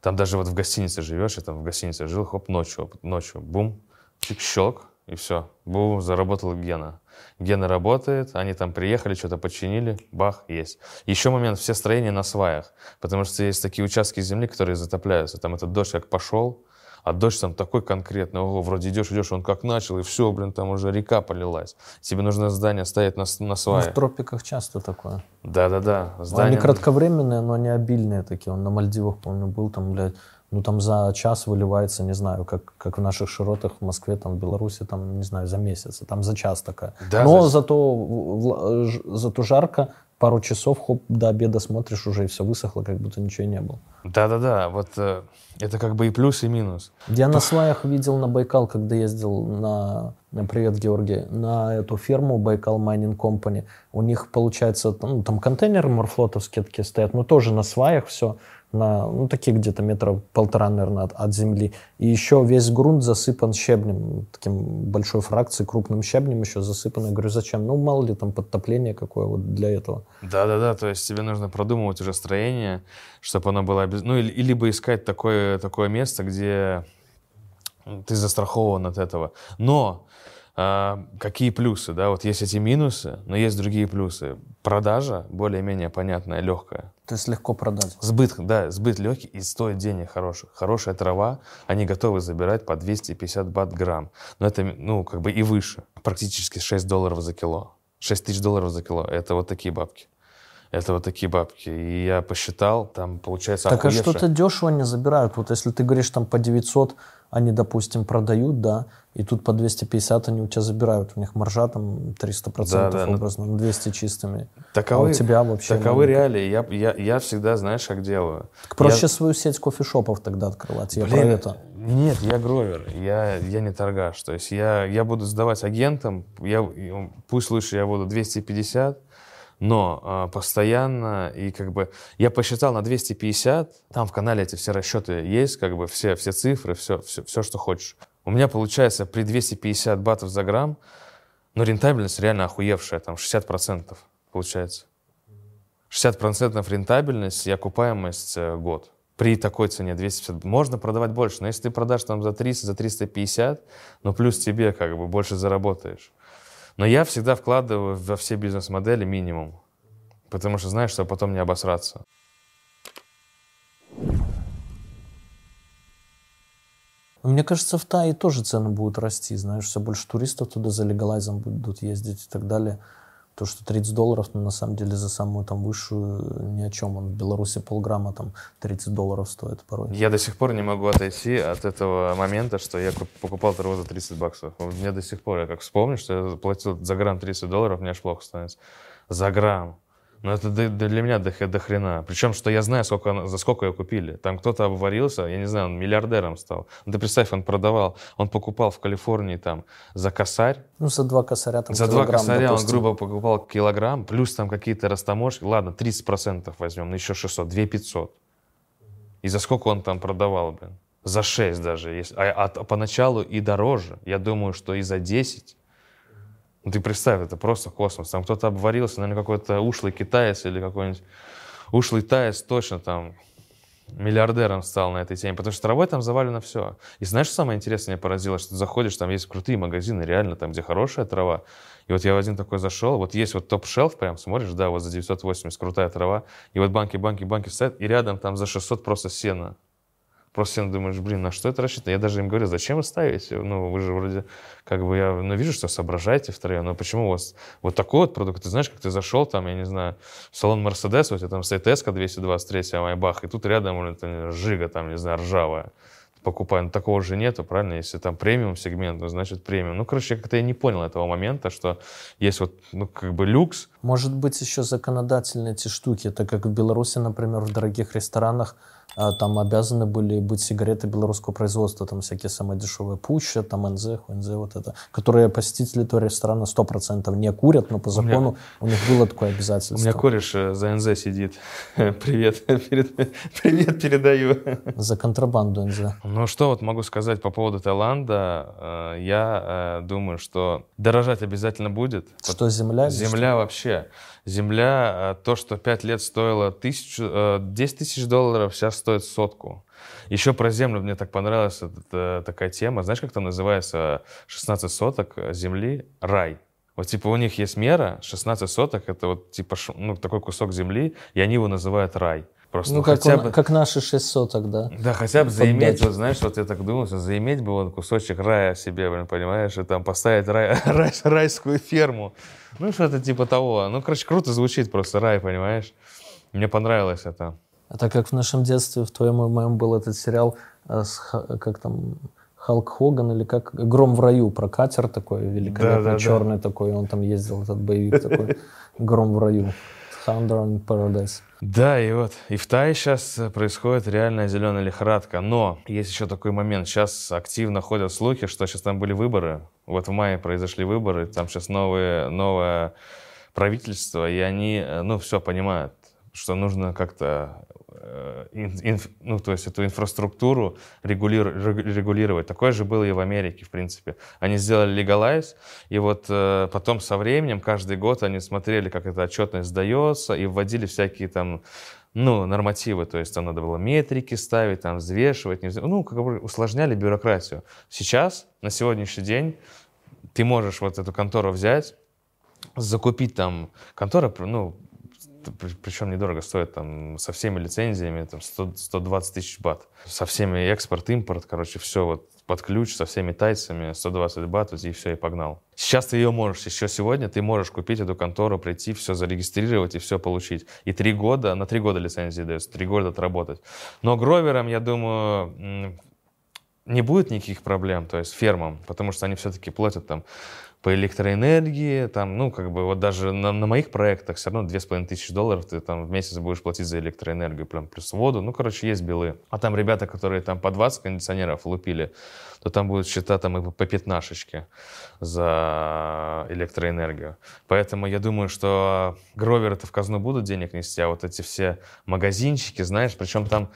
Там даже вот в гостинице живешь, я там в гостинице жил, хоп, ночью, ночью, бум, чик, щелк, и все. Бум, заработал Гена. Гена работает, они там приехали, что-то починили, бах, есть. Еще момент, все строения на сваях, потому что есть такие участки земли, которые затопляются. Там этот дождь как пошел, а дождь там такой конкретный, ого, вроде идешь, идешь, он как начал, и все, блин, там уже река полилась. Тебе нужно здание стоять на, на свае. Ну, в тропиках часто такое. Да-да-да. Здание... Они кратковременные, но не обильные такие. Он на Мальдивах, помню, был там, блядь, ну там за час выливается, не знаю, как, как в наших широтах в Москве, там в Беларуси, там, не знаю, за месяц, там за час такая. Да, Но за... зато, зато жарко, пару часов, хоп, до обеда смотришь, уже и все высохло, как будто ничего и не было. Да-да-да, вот э, это как бы и плюс, и минус. Я на сваях видел на Байкал, когда ездил на, привет, Георгий, на эту ферму Baikal Mining Company. У них, получается, ну, там контейнеры морфлотовские такие стоят, но тоже на сваях все на, ну, такие где-то метров полтора, наверное, от, от земли. И еще весь грунт засыпан щебнем, таким большой фракцией, крупным щебнем еще засыпан. Я говорю, зачем? Ну, мало ли там подтопление какое вот для этого. Да-да-да, то есть тебе нужно продумывать уже строение, чтобы оно было... Без... Ну, или, либо искать такое, такое место, где ты застрахован от этого. Но а, какие плюсы, да, вот есть эти минусы, но есть другие плюсы. Продажа более-менее понятная, легкая. То есть легко продать. Сбыт, да, сбыт легкий и стоит денег хороших. Хорошая трава, они готовы забирать по 250 бат грамм. Но это, ну, как бы и выше. Практически 6 долларов за кило. 6 тысяч долларов за кило. Это вот такие бабки. Это вот такие бабки. И я посчитал, там получается Так а охуевшее. что-то дешево не забирают. Вот если ты говоришь там по 900, они, допустим, продают, да, и тут по 250 они у тебя забирают. У них маржа там 300% Да, да, ну- образно, ну 200 чистыми. Таковы, а у тебя вообще... таковы ну, реалии. Я, я, я всегда, знаешь, как делаю. так проще Я- свою сеть кофешопов тогда открывать. Я Блин, про это. Нет, я гровер, я, я не торгаш. То есть я, я буду сдавать агентам, я, пусть лучше я буду 250, но а, постоянно и как бы я посчитал на 250, там в канале эти все расчеты есть, как бы все, все цифры, все, все, все, что хочешь. У меня получается при 250 батов за грамм, но рентабельность реально охуевшая, там 60% получается. 60% рентабельность и окупаемость э, год. При такой цене 250. Можно продавать больше, но если ты продашь там за 300, за 350, ну плюс тебе как бы больше заработаешь. Но я всегда вкладываю во все бизнес-модели минимум, потому что знаешь, что потом не обосраться. Мне кажется, в Тае тоже цены будут расти, знаешь, все больше туристов туда за легалайзом будут ездить и так далее. То, что 30 долларов, ну, на самом деле, за самую там высшую ни о чем. Он в Беларуси полграмма там 30 долларов стоит порой. Я до сих пор не могу отойти от этого момента, что я куп- покупал траву за 30 баксов. Меня до сих пор, я как вспомню, что я платил за грамм 30 долларов, мне аж плохо становится. За грамм. Ну, это для меня до, до хрена. Причем, что я знаю, сколько, за сколько ее купили. Там кто-то обварился, я не знаю, он миллиардером стал. Ну, ты представь, он продавал, он покупал в Калифорнии там за косарь, Ну, за два косаря там за два косаря он, допустим. грубо покупал килограмм, плюс там какие-то растаможки. Ладно, 30% возьмем, еще 600, 2 500. И за сколько он там продавал, блин? За 6 даже. Если, а, а поначалу и дороже. Я думаю, что и за 10. Ну ты представь, это просто космос. Там кто-то обварился, наверное, какой-то ушлый китаец или какой-нибудь ушлый таец точно там миллиардером стал на этой теме, потому что травой там завалено все. И знаешь, что самое интересное меня поразило, что ты заходишь, там есть крутые магазины, реально, там, где хорошая трава. И вот я в один такой зашел, вот есть вот топ-шелф, прям смотришь, да, вот за 980 крутая трава, и вот банки, банки, банки стоят, и рядом там за 600 просто сено. Просто сено думаешь, блин, на что это рассчитано? Я даже им говорю, зачем вы ставите? Ну, вы же вроде, как бы я, ну, вижу, что соображаете втроем, но почему у вас вот такой вот продукт? Ты знаешь, как ты зашел там, я не знаю, в салон Мерседес, у тебя там стоит Эска 223, Майбах, и тут рядом, блин, это Жига, там, не знаю, ржавая. Покупаю, ну, такого же нету, правильно? Если там премиум сегмент, ну, значит премиум. Ну, короче, как-то я не понял этого момента, что есть вот, ну, как бы люкс, Может быть, еще законодательные эти штуки, так как в Беларуси, например, в дорогих ресторанах а, там обязаны были быть сигареты белорусского производства, там всякие самые дешевые Пуща, там НЗ, ХНЗ, вот это, которые посетители этого ресторана 100% не курят, но по У меня- закону у них было такое У обязательство. меня кореш э, за НЗ сидит. Привет, перед- привет передаю. За контрабанду НЗ. Ну что вот могу сказать по поводу Таиланда. Э, Я э, думаю, что дорожать обязательно будет. Что, земля? Земля вообще. Земля, э, то, что 5 лет стоило тысячу, э, 10 тысяч долларов, сейчас стоит сотку. Еще про землю мне так понравилась эта, э, такая тема. Знаешь, как там называется 16 соток земли? Рай. Вот типа у них есть мера, 16 соток, это вот типа ну, такой кусок земли, и они его называют рай. Просто Ну, как, хотя он- бы... как наши 6 соток, да? Да, хотя бы заиметь, дачу. вот знаешь, вот я так думал, что заиметь бы вот кусочек рая себе, блин, понимаешь, и там поставить рай- рай- райскую ферму. Ну, что-то типа того. Ну, короче, круто звучит просто рай, понимаешь? Мне понравилось это. Это как в нашем детстве, в твоем и моем был этот сериал, э, с как там, Халк Хоган или как «Гром в раю» про катер такой великолепный, Да-да-да. черный такой, он там ездил, этот боевик такой, «Гром в раю», «Thunder in Paradise». Да, и вот, и в Тае сейчас происходит реальная зеленая лихорадка. Но есть еще такой момент. Сейчас активно ходят слухи, что сейчас там были выборы. Вот в мае произошли выборы, там сейчас новые, новое правительство, и они, э, ну, все понимают, что нужно как-то э, инф- ну, то есть эту инфраструктуру регулиру- регу- регулировать. Такое же было и в Америке, в принципе. Они сделали легалайз, и вот э, потом со временем, каждый год они смотрели, как эта отчетность сдается, и вводили всякие там ну, нормативы, то есть там надо было метрики ставить, там взвешивать, не ну, как бы усложняли бюрократию. Сейчас, на сегодняшний день, ты можешь вот эту контору взять, закупить там, контора, ну, причем недорого стоит, там, со всеми лицензиями, там, 100, 120 тысяч бат. Со всеми экспорт, импорт, короче, все вот под ключ со всеми тайцами, 120 бат, и все, и погнал. Сейчас ты ее можешь, еще сегодня ты можешь купить эту контору, прийти, все зарегистрировать и все получить. И три года, на три года лицензии дается, три года отработать. Но гроверам, я думаю, не будет никаких проблем, то есть фермам, потому что они все-таки платят там по электроэнергии, там, ну, как бы вот даже на, на моих проектах все равно 2500 долларов ты там в месяц будешь платить за электроэнергию, прям плюс воду, ну, короче, есть белые. А там ребята, которые там по 20 кондиционеров лупили, то там будут счета там и по пятнашечке за электроэнергию. Поэтому я думаю, что гроверы-то в казну будут денег нести, а вот эти все магазинчики, знаешь, причем там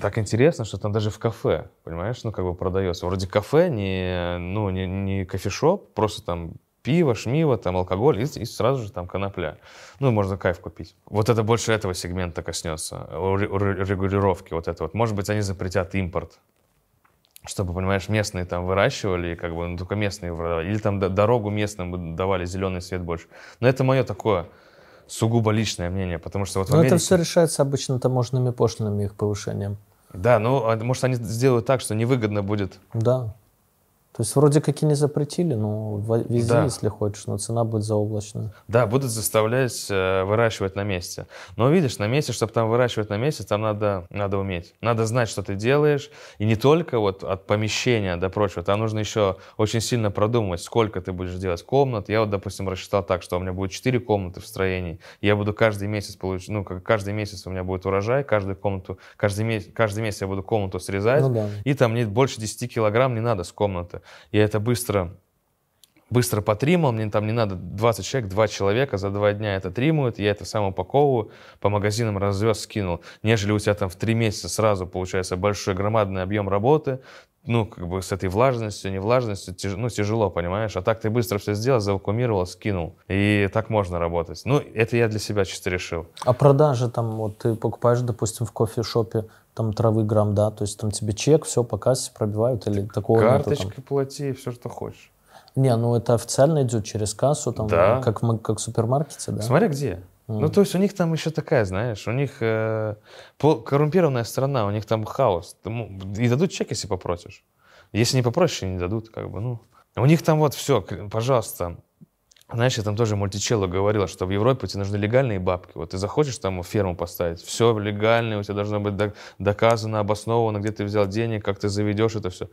так интересно, что там даже в кафе, понимаешь, ну, как бы продается. Вроде кафе, не, ну, не, не кофешоп, просто там пиво, шмиво, там алкоголь и, и сразу же там конопля. Ну, можно кайф купить. Вот это больше этого сегмента коснется, регулировки вот это вот. Может быть, они запретят импорт, чтобы, понимаешь, местные там выращивали, и как бы, ну, только местные продавали. Или там дорогу местным давали, зеленый свет больше. Но это мое такое сугубо личное мнение, потому что вот Но Америке... это все решается обычно таможенными пошлинами, их повышением. Да, ну, а может, они сделают так, что невыгодно будет. Да. То есть вроде как и не запретили, но вези, да. если хочешь, но цена будет заоблачная. Да, будут заставлять э, выращивать на месте. Но видишь, на месте, чтобы там выращивать на месте, там надо, надо уметь. Надо знать, что ты делаешь. И не только вот от помещения до прочего. Там нужно еще очень сильно продумывать, сколько ты будешь делать комнат. Я вот, допустим, рассчитал так, что у меня будет 4 комнаты в строении. Я буду каждый месяц получать, ну, каждый месяц у меня будет урожай, каждую комнату, каждый месяц, каждый месяц я буду комнату срезать. Ну, да. И там мне больше 10 килограмм не надо с комнаты. Я это быстро быстро потримал, мне там не надо 20 человек, 2 человека за 2 дня это тримуют, я это сам упаковываю, по магазинам развез, скинул. Нежели у тебя там в 3 месяца сразу получается большой громадный объем работы, ну, как бы с этой влажностью, не влажностью, тяж, ну, тяжело, понимаешь? А так ты быстро все сделал, завакумировал, скинул. И так можно работать. Ну, это я для себя чисто решил. А продажи там, вот ты покупаешь, допустим, в кофешопе там травы грамм, да, то есть там тебе чек, все по кассе пробивают или такого Карточкой плати, все, что хочешь. Не, ну это официально идет через кассу, там, да. как, в, как в супермаркете, да? Смотря где. Mm. Ну, то есть у них там еще такая, знаешь, у них э, коррумпированная страна, у них там хаос. И дадут чек, если попросишь. Если не попросишь, не дадут, как бы, ну. У них там вот все, пожалуйста, знаешь, я там тоже мультичелу говорил, что в Европе тебе нужны легальные бабки. Вот ты захочешь там ферму поставить, все легальное, у тебя должно быть доказано, обосновано, где ты взял денег, как ты заведешь это все.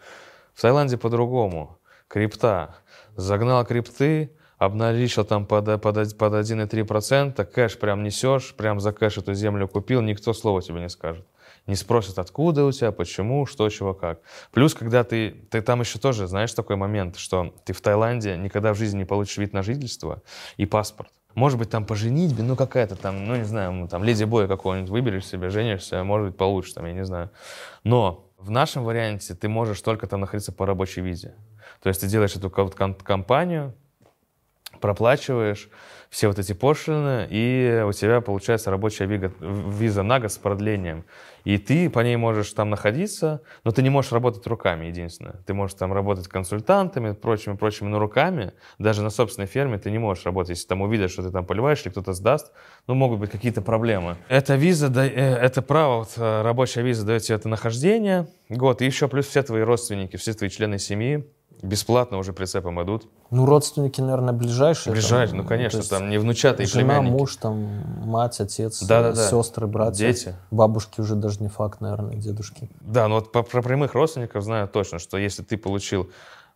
В Таиланде по-другому. Крипта. Загнал крипты, обналичил там под, под, под 1,3%, кэш прям несешь, прям за кэш эту землю купил, никто слова тебе не скажет не спросят, откуда у тебя, почему, что, чего, как. Плюс, когда ты, ты там еще тоже, знаешь, такой момент, что ты в Таиланде никогда в жизни не получишь вид на жительство и паспорт. Может быть, там по женитьбе, ну, какая-то там, ну, не знаю, там, леди боя какого-нибудь выберешь себе, женишься, может быть, получишь там, я не знаю. Но в нашем варианте ты можешь только там находиться по рабочей визе. То есть ты делаешь эту компанию, проплачиваешь все вот эти пошлины, и у тебя получается рабочая виза на год с продлением. И ты по ней можешь там находиться, но ты не можешь работать руками, единственное. Ты можешь там работать консультантами, прочими, прочими, но руками, даже на собственной ферме ты не можешь работать. Если там увидят, что ты там поливаешь или кто-то сдаст, ну, могут быть какие-то проблемы. Эта виза, э, это право, вот, э, рабочая виза дает тебе это нахождение, год, и еще плюс все твои родственники, все твои члены семьи, Бесплатно уже прицепом идут. Ну, родственники, наверное, ближайшие. Ближайшие, там, ну, конечно, там не внучатые жена, племянники. муж, там, мать, отец, да, да, да. сестры, братья. Дети. Бабушки уже даже не факт, наверное, дедушки. Да, но вот по, про прямых родственников знаю точно, что если ты получил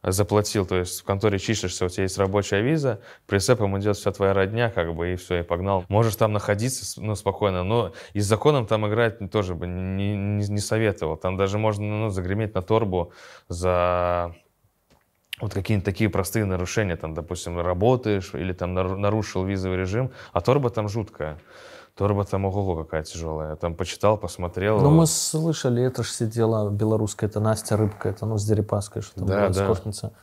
заплатил, то есть в конторе числишься, у тебя есть рабочая виза, прицепом идет вся твоя родня, как бы, и все, и погнал. Можешь там находиться, ну, спокойно, но и с законом там играть тоже бы не, не, не советовал. Там даже можно, ну, загреметь на торбу за вот какие-нибудь такие простые нарушения, там, допустим, работаешь или там нарушил визовый режим, а торба там жуткая. Торба там ого какая тяжелая. Я там почитал, посмотрел. Ну, мы слышали, это же сидела белорусская, это Настя Рыбка, это, ну, с Дерипаской, что там да, да. скошница.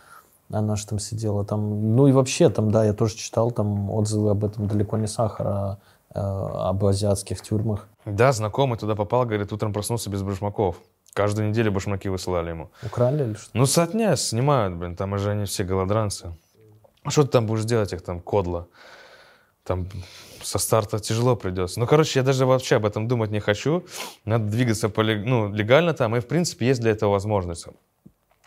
Она же там сидела. Там, ну и вообще, там, да, я тоже читал там отзывы об этом далеко не сахара, а, об азиатских тюрьмах. Да, знакомый туда попал, говорит, утром проснулся без башмаков. Каждую неделю башмаки высылали ему. Украли или что? Ну, сотня снимают, блин, там уже они все голодранцы. А что ты там будешь делать, их там кодло? Там со старта тяжело придется. Ну, короче, я даже вообще об этом думать не хочу. Надо двигаться по, ну, легально там, и, в принципе, есть для этого возможность.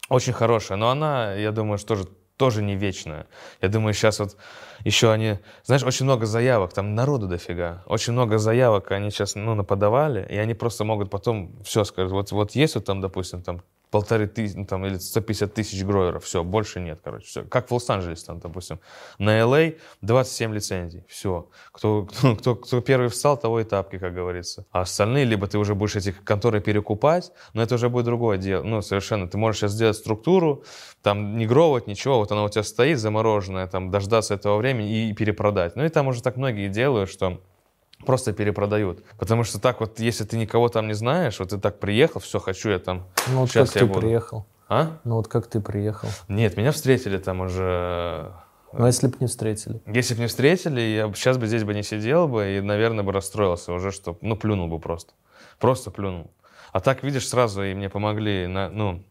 очень хорошая, но она, я думаю, что тоже тоже не вечная. Я думаю, сейчас вот еще они... Знаешь, очень много заявок, там народу дофига. Очень много заявок они сейчас, ну, наподавали, и они просто могут потом все сказать. Вот, вот есть вот там, допустим, там полторы тысячи, ну, там, или 150 тысяч гроверов, все, больше нет, короче, все. Как в Лос-Анджелесе, там, допустим. На LA 27 а лицензий, все. Кто, кто, кто, кто первый встал, того и тапки, как говорится. А остальные, либо ты уже будешь эти конторы перекупать, но это уже будет другое дело, ну, совершенно. Ты можешь сейчас сделать структуру, там, не гровать, ничего, вот она у тебя стоит замороженная, там, дождаться этого времени и перепродать. Ну, и там уже так многие делают, что просто перепродают. Потому что так вот, если ты никого там не знаешь, вот ты так приехал, все, хочу я там... Ну вот сейчас как я ты буду. приехал? А? Ну вот как ты приехал? Нет, меня встретили там уже... Ну а если бы не встретили? Если бы не встретили, я сейчас бы здесь бы не сидел бы и, наверное, бы расстроился уже, что, ну, плюнул бы просто. Просто плюнул. А так, видишь, сразу и мне помогли, на, ну,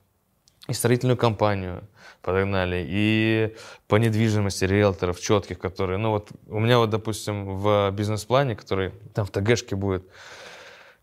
и строительную компанию. Подогнали, и по недвижимости риэлторов четких, которые, ну вот у меня вот, допустим, в бизнес-плане, который там в ТГшке будет,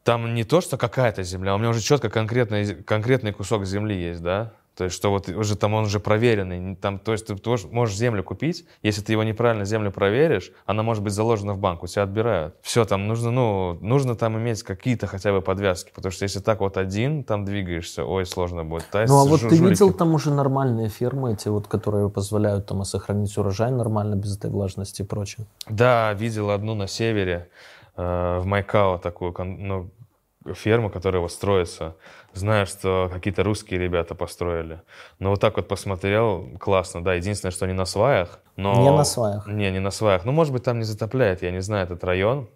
там не то, что какая-то земля, у меня уже четко конкретный, конкретный кусок земли есть, да, то есть, что вот уже там он уже проверенный. Там, то есть, ты тоже можешь землю купить, если ты его неправильно землю проверишь, она может быть заложена в банк, у тебя отбирают. Все, там нужно, ну, нужно там иметь какие-то хотя бы подвязки, потому что если так вот один там двигаешься, ой, сложно будет. Есть Ну а вот ты видел там уже нормальные фирмы, эти вот, которые позволяют там сохранить урожай нормально без этой влажности и прочее? Да, видел одну на севере, э, в Майкао такую ну, ферму, которая вот строится. Знаю, что какие-то русские ребята построили. Но вот так вот посмотрел, классно, да. Единственное, что не на сваях. Но... Не на сваях. Не, не на сваях. Ну, может быть, там не затопляет, я не знаю этот район.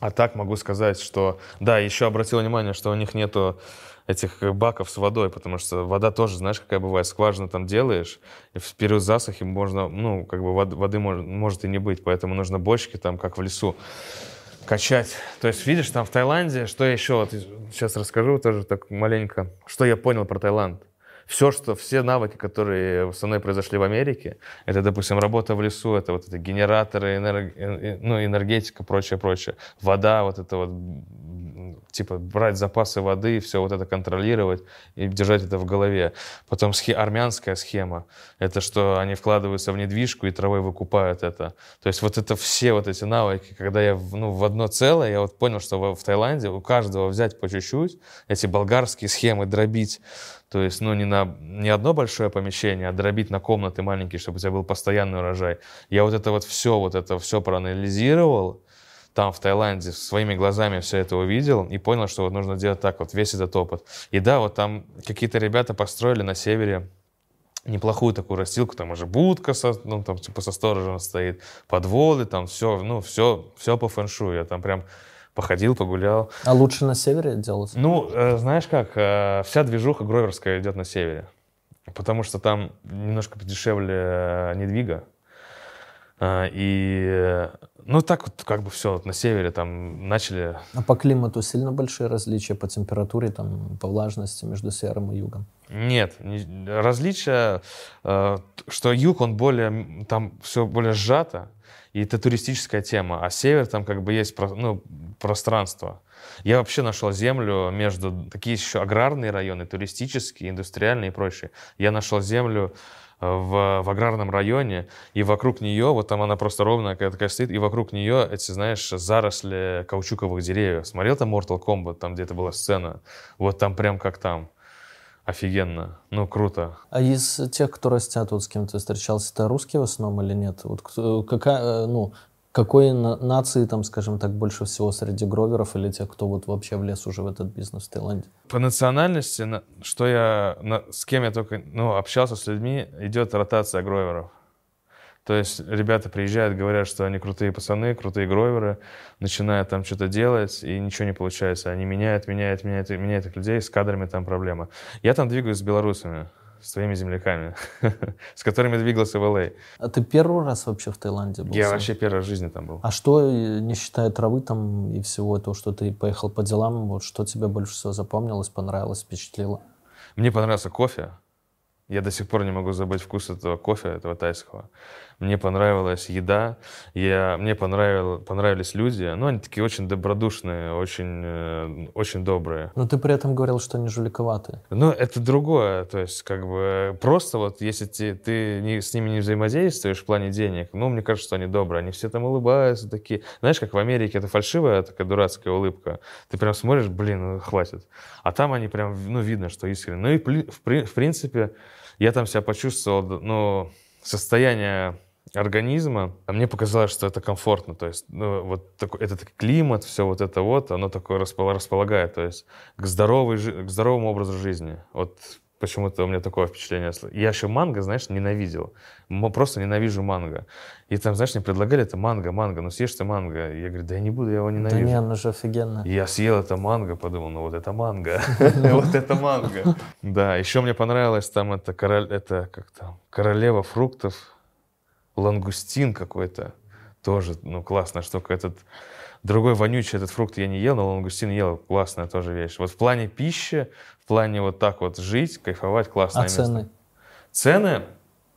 А так могу сказать, что... Да, еще обратил внимание, что у них нету этих баков с водой, потому что вода тоже, знаешь, какая бывает, скважину там делаешь, и в период засухи можно, ну, как бы воды, воды может, может и не быть, поэтому нужно бочки там, как в лесу, качать. То есть, видишь, там в Таиланде, что еще, вот сейчас расскажу тоже так маленько, что я понял про Таиланд. Все, что, все навыки, которые со мной произошли в Америке, это, допустим, работа в лесу, это вот это генераторы, энерг- ну, энергетика, прочее, прочее. Вода, вот это вот, типа, брать запасы воды, все вот это контролировать и держать это в голове. Потом схе- армянская схема, это что они вкладываются в недвижку и травой выкупают это. То есть вот это все вот эти навыки, когда я ну, в одно целое, я вот понял, что в, в Таиланде у каждого взять по чуть-чуть, эти болгарские схемы дробить, то есть, ну, не на не одно большое помещение, а дробить на комнаты маленькие, чтобы у тебя был постоянный урожай. Я вот это вот все, вот это все проанализировал, там, в Таиланде, своими глазами все это увидел и понял, что вот нужно делать так, вот весь этот опыт. И да, вот там какие-то ребята построили на севере неплохую такую растилку, там уже будка, со, ну, там типа со сторожем стоит, подводы, там все, ну, все, все по фэншую. Я там прям походил, погулял. А лучше на севере делать? Ну, э, знаешь как, э, вся движуха гроверская идет на севере, потому что там немножко подешевле э, недвига. Э, И, ну, так вот, как бы все, на севере там начали... А по климату сильно большие различия по температуре, там, по влажности между севером и югом? Нет, не- различие, э, что юг, он более, там все более сжато, и это туристическая тема, а север там как бы есть ну, пространство. Я вообще нашел землю между, такие еще аграрные районы, туристические, индустриальные и прочие. Я нашел землю э, в, в аграрном районе, и вокруг нее, вот там она просто ровная какая такая стоит, и вокруг нее эти, знаешь, заросли каучуковых деревьев. Смотрел там Mortal Kombat, там где-то была сцена? Вот там прям как там. Офигенно. Ну, круто. А из тех, кто растят, вот с кем ты встречался, это русские в основном или нет? Вот какая, э, ну, какой на- нации, там, скажем так, больше всего среди гроверов или тех, кто вот вообще влез уже в этот бизнес в Таиланде? По национальности, на- что я, с кем я только ну, общался с людьми, идет ротация гроверов. То есть ребята приезжают, говорят, что они крутые пацаны, крутые гроверы, начинают там что-то делать, и ничего не получается. Они меняют, меняют, меняют, меняют этих людей, с кадрами там проблема. Я там двигаюсь с белорусами, с твоими земляками, с которыми двигался в ЛА. А ты первый раз вообще в Таиланде был? Я вообще первый раз в жизни там был. А что, э, не считая травы там и всего этого, что ты поехал по делам, вот что тебе больше всего запомнилось, понравилось, впечатлило? Мне понравился кофе. Я до сих пор не могу забыть вкус этого кофе, этого тайского. Мне понравилась еда, я, мне понравил, понравились люди. Ну, они такие очень добродушные, очень, э, очень добрые. Но ты при этом говорил, что они жуликоватые. Ну, это другое. То есть, как бы, просто вот если ты, ты не, с ними не взаимодействуешь в плане денег, ну, мне кажется, что они добрые. Они все там улыбаются такие. Знаешь, как в Америке это фальшивая такая дурацкая улыбка. Ты прям смотришь, блин, ну, хватит. А там они прям, ну, видно, что искренне. Ну, и в, в принципе, я там себя почувствовал, ну, состояние организма, а мне показалось, что это комфортно, то есть ну, вот такой, этот климат, все вот это вот, оно такое располагает, то есть к, здоровой, к здоровому образу жизни. Вот почему-то у меня такое впечатление. Я еще манго, знаешь, ненавидел. Просто ненавижу манго. И там, знаешь, мне предлагали это манго, манго, ну съешь ты манго. Я говорю, да я не буду, я его ненавижу. Да не, оно же офигенно. Я съел это манго, подумал, ну вот это манго. Вот это манго. Да, еще мне понравилось там это, король, это как там, королева фруктов, лангустин какой-то. Тоже, ну, классная штука. Этот другой вонючий этот фрукт я не ел, но лангустин ел. Классная тоже вещь. Вот в плане пищи, в плане вот так вот жить, кайфовать, классное а место. цены? Цены?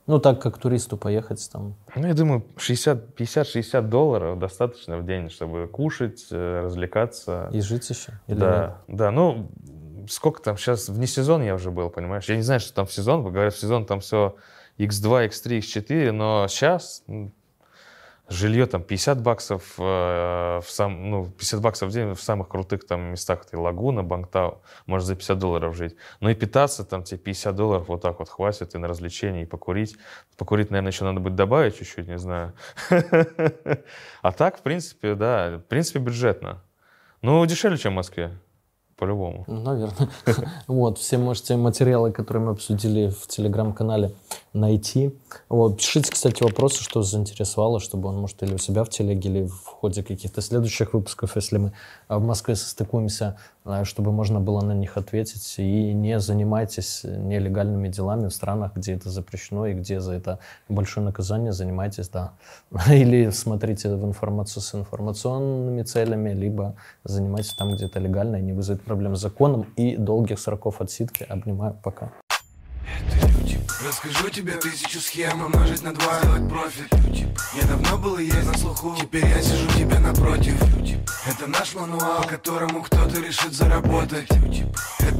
Ну, так как туристу поехать там. Ну, я думаю, 50-60 долларов достаточно в день, чтобы кушать, э, развлекаться. И жить еще? Или да, нет? да. Ну, сколько там сейчас, вне сезон я уже был, понимаешь? Я не знаю, что там в сезон, говорят, в сезон там все X2, X3, X4, но сейчас жилье там 50 баксов э, в сам, ну, 50 баксов в день в самых крутых там местах, это Лагуна, Бангтау, можно за 50 долларов жить. Ну и питаться там тебе 50 долларов вот так вот хватит и на развлечения, и покурить. Покурить, наверное, еще надо будет добавить чуть-чуть, не знаю. А так, в принципе, да, в принципе, бюджетно. Ну, дешевле, чем в Москве по-любому. Ну, наверное. Вот, все можете материалы, которые мы обсудили в телеграм-канале, найти. Вот, пишите, кстати, вопросы, что заинтересовало, чтобы он, может, или у себя в телеге, или в ходе каких-то следующих выпусков, если мы в Москве состыкуемся, э, чтобы можно было на них ответить. И не занимайтесь нелегальными делами в странах, где это запрещено и где за это большое наказание. Занимайтесь, да. Или смотрите в информацию с информационными целями, либо занимайтесь там, где это легально и не вызовет проблем с законом и долгих сроков отсидки. Обнимаю, пока. Это люди. Расскажу тебе тысячу схем, умножить на два, сделать профит. Я давно был и есть на слуху, теперь я сижу тебе напротив. Это наш мануал, которому кто-то решит заработать. Это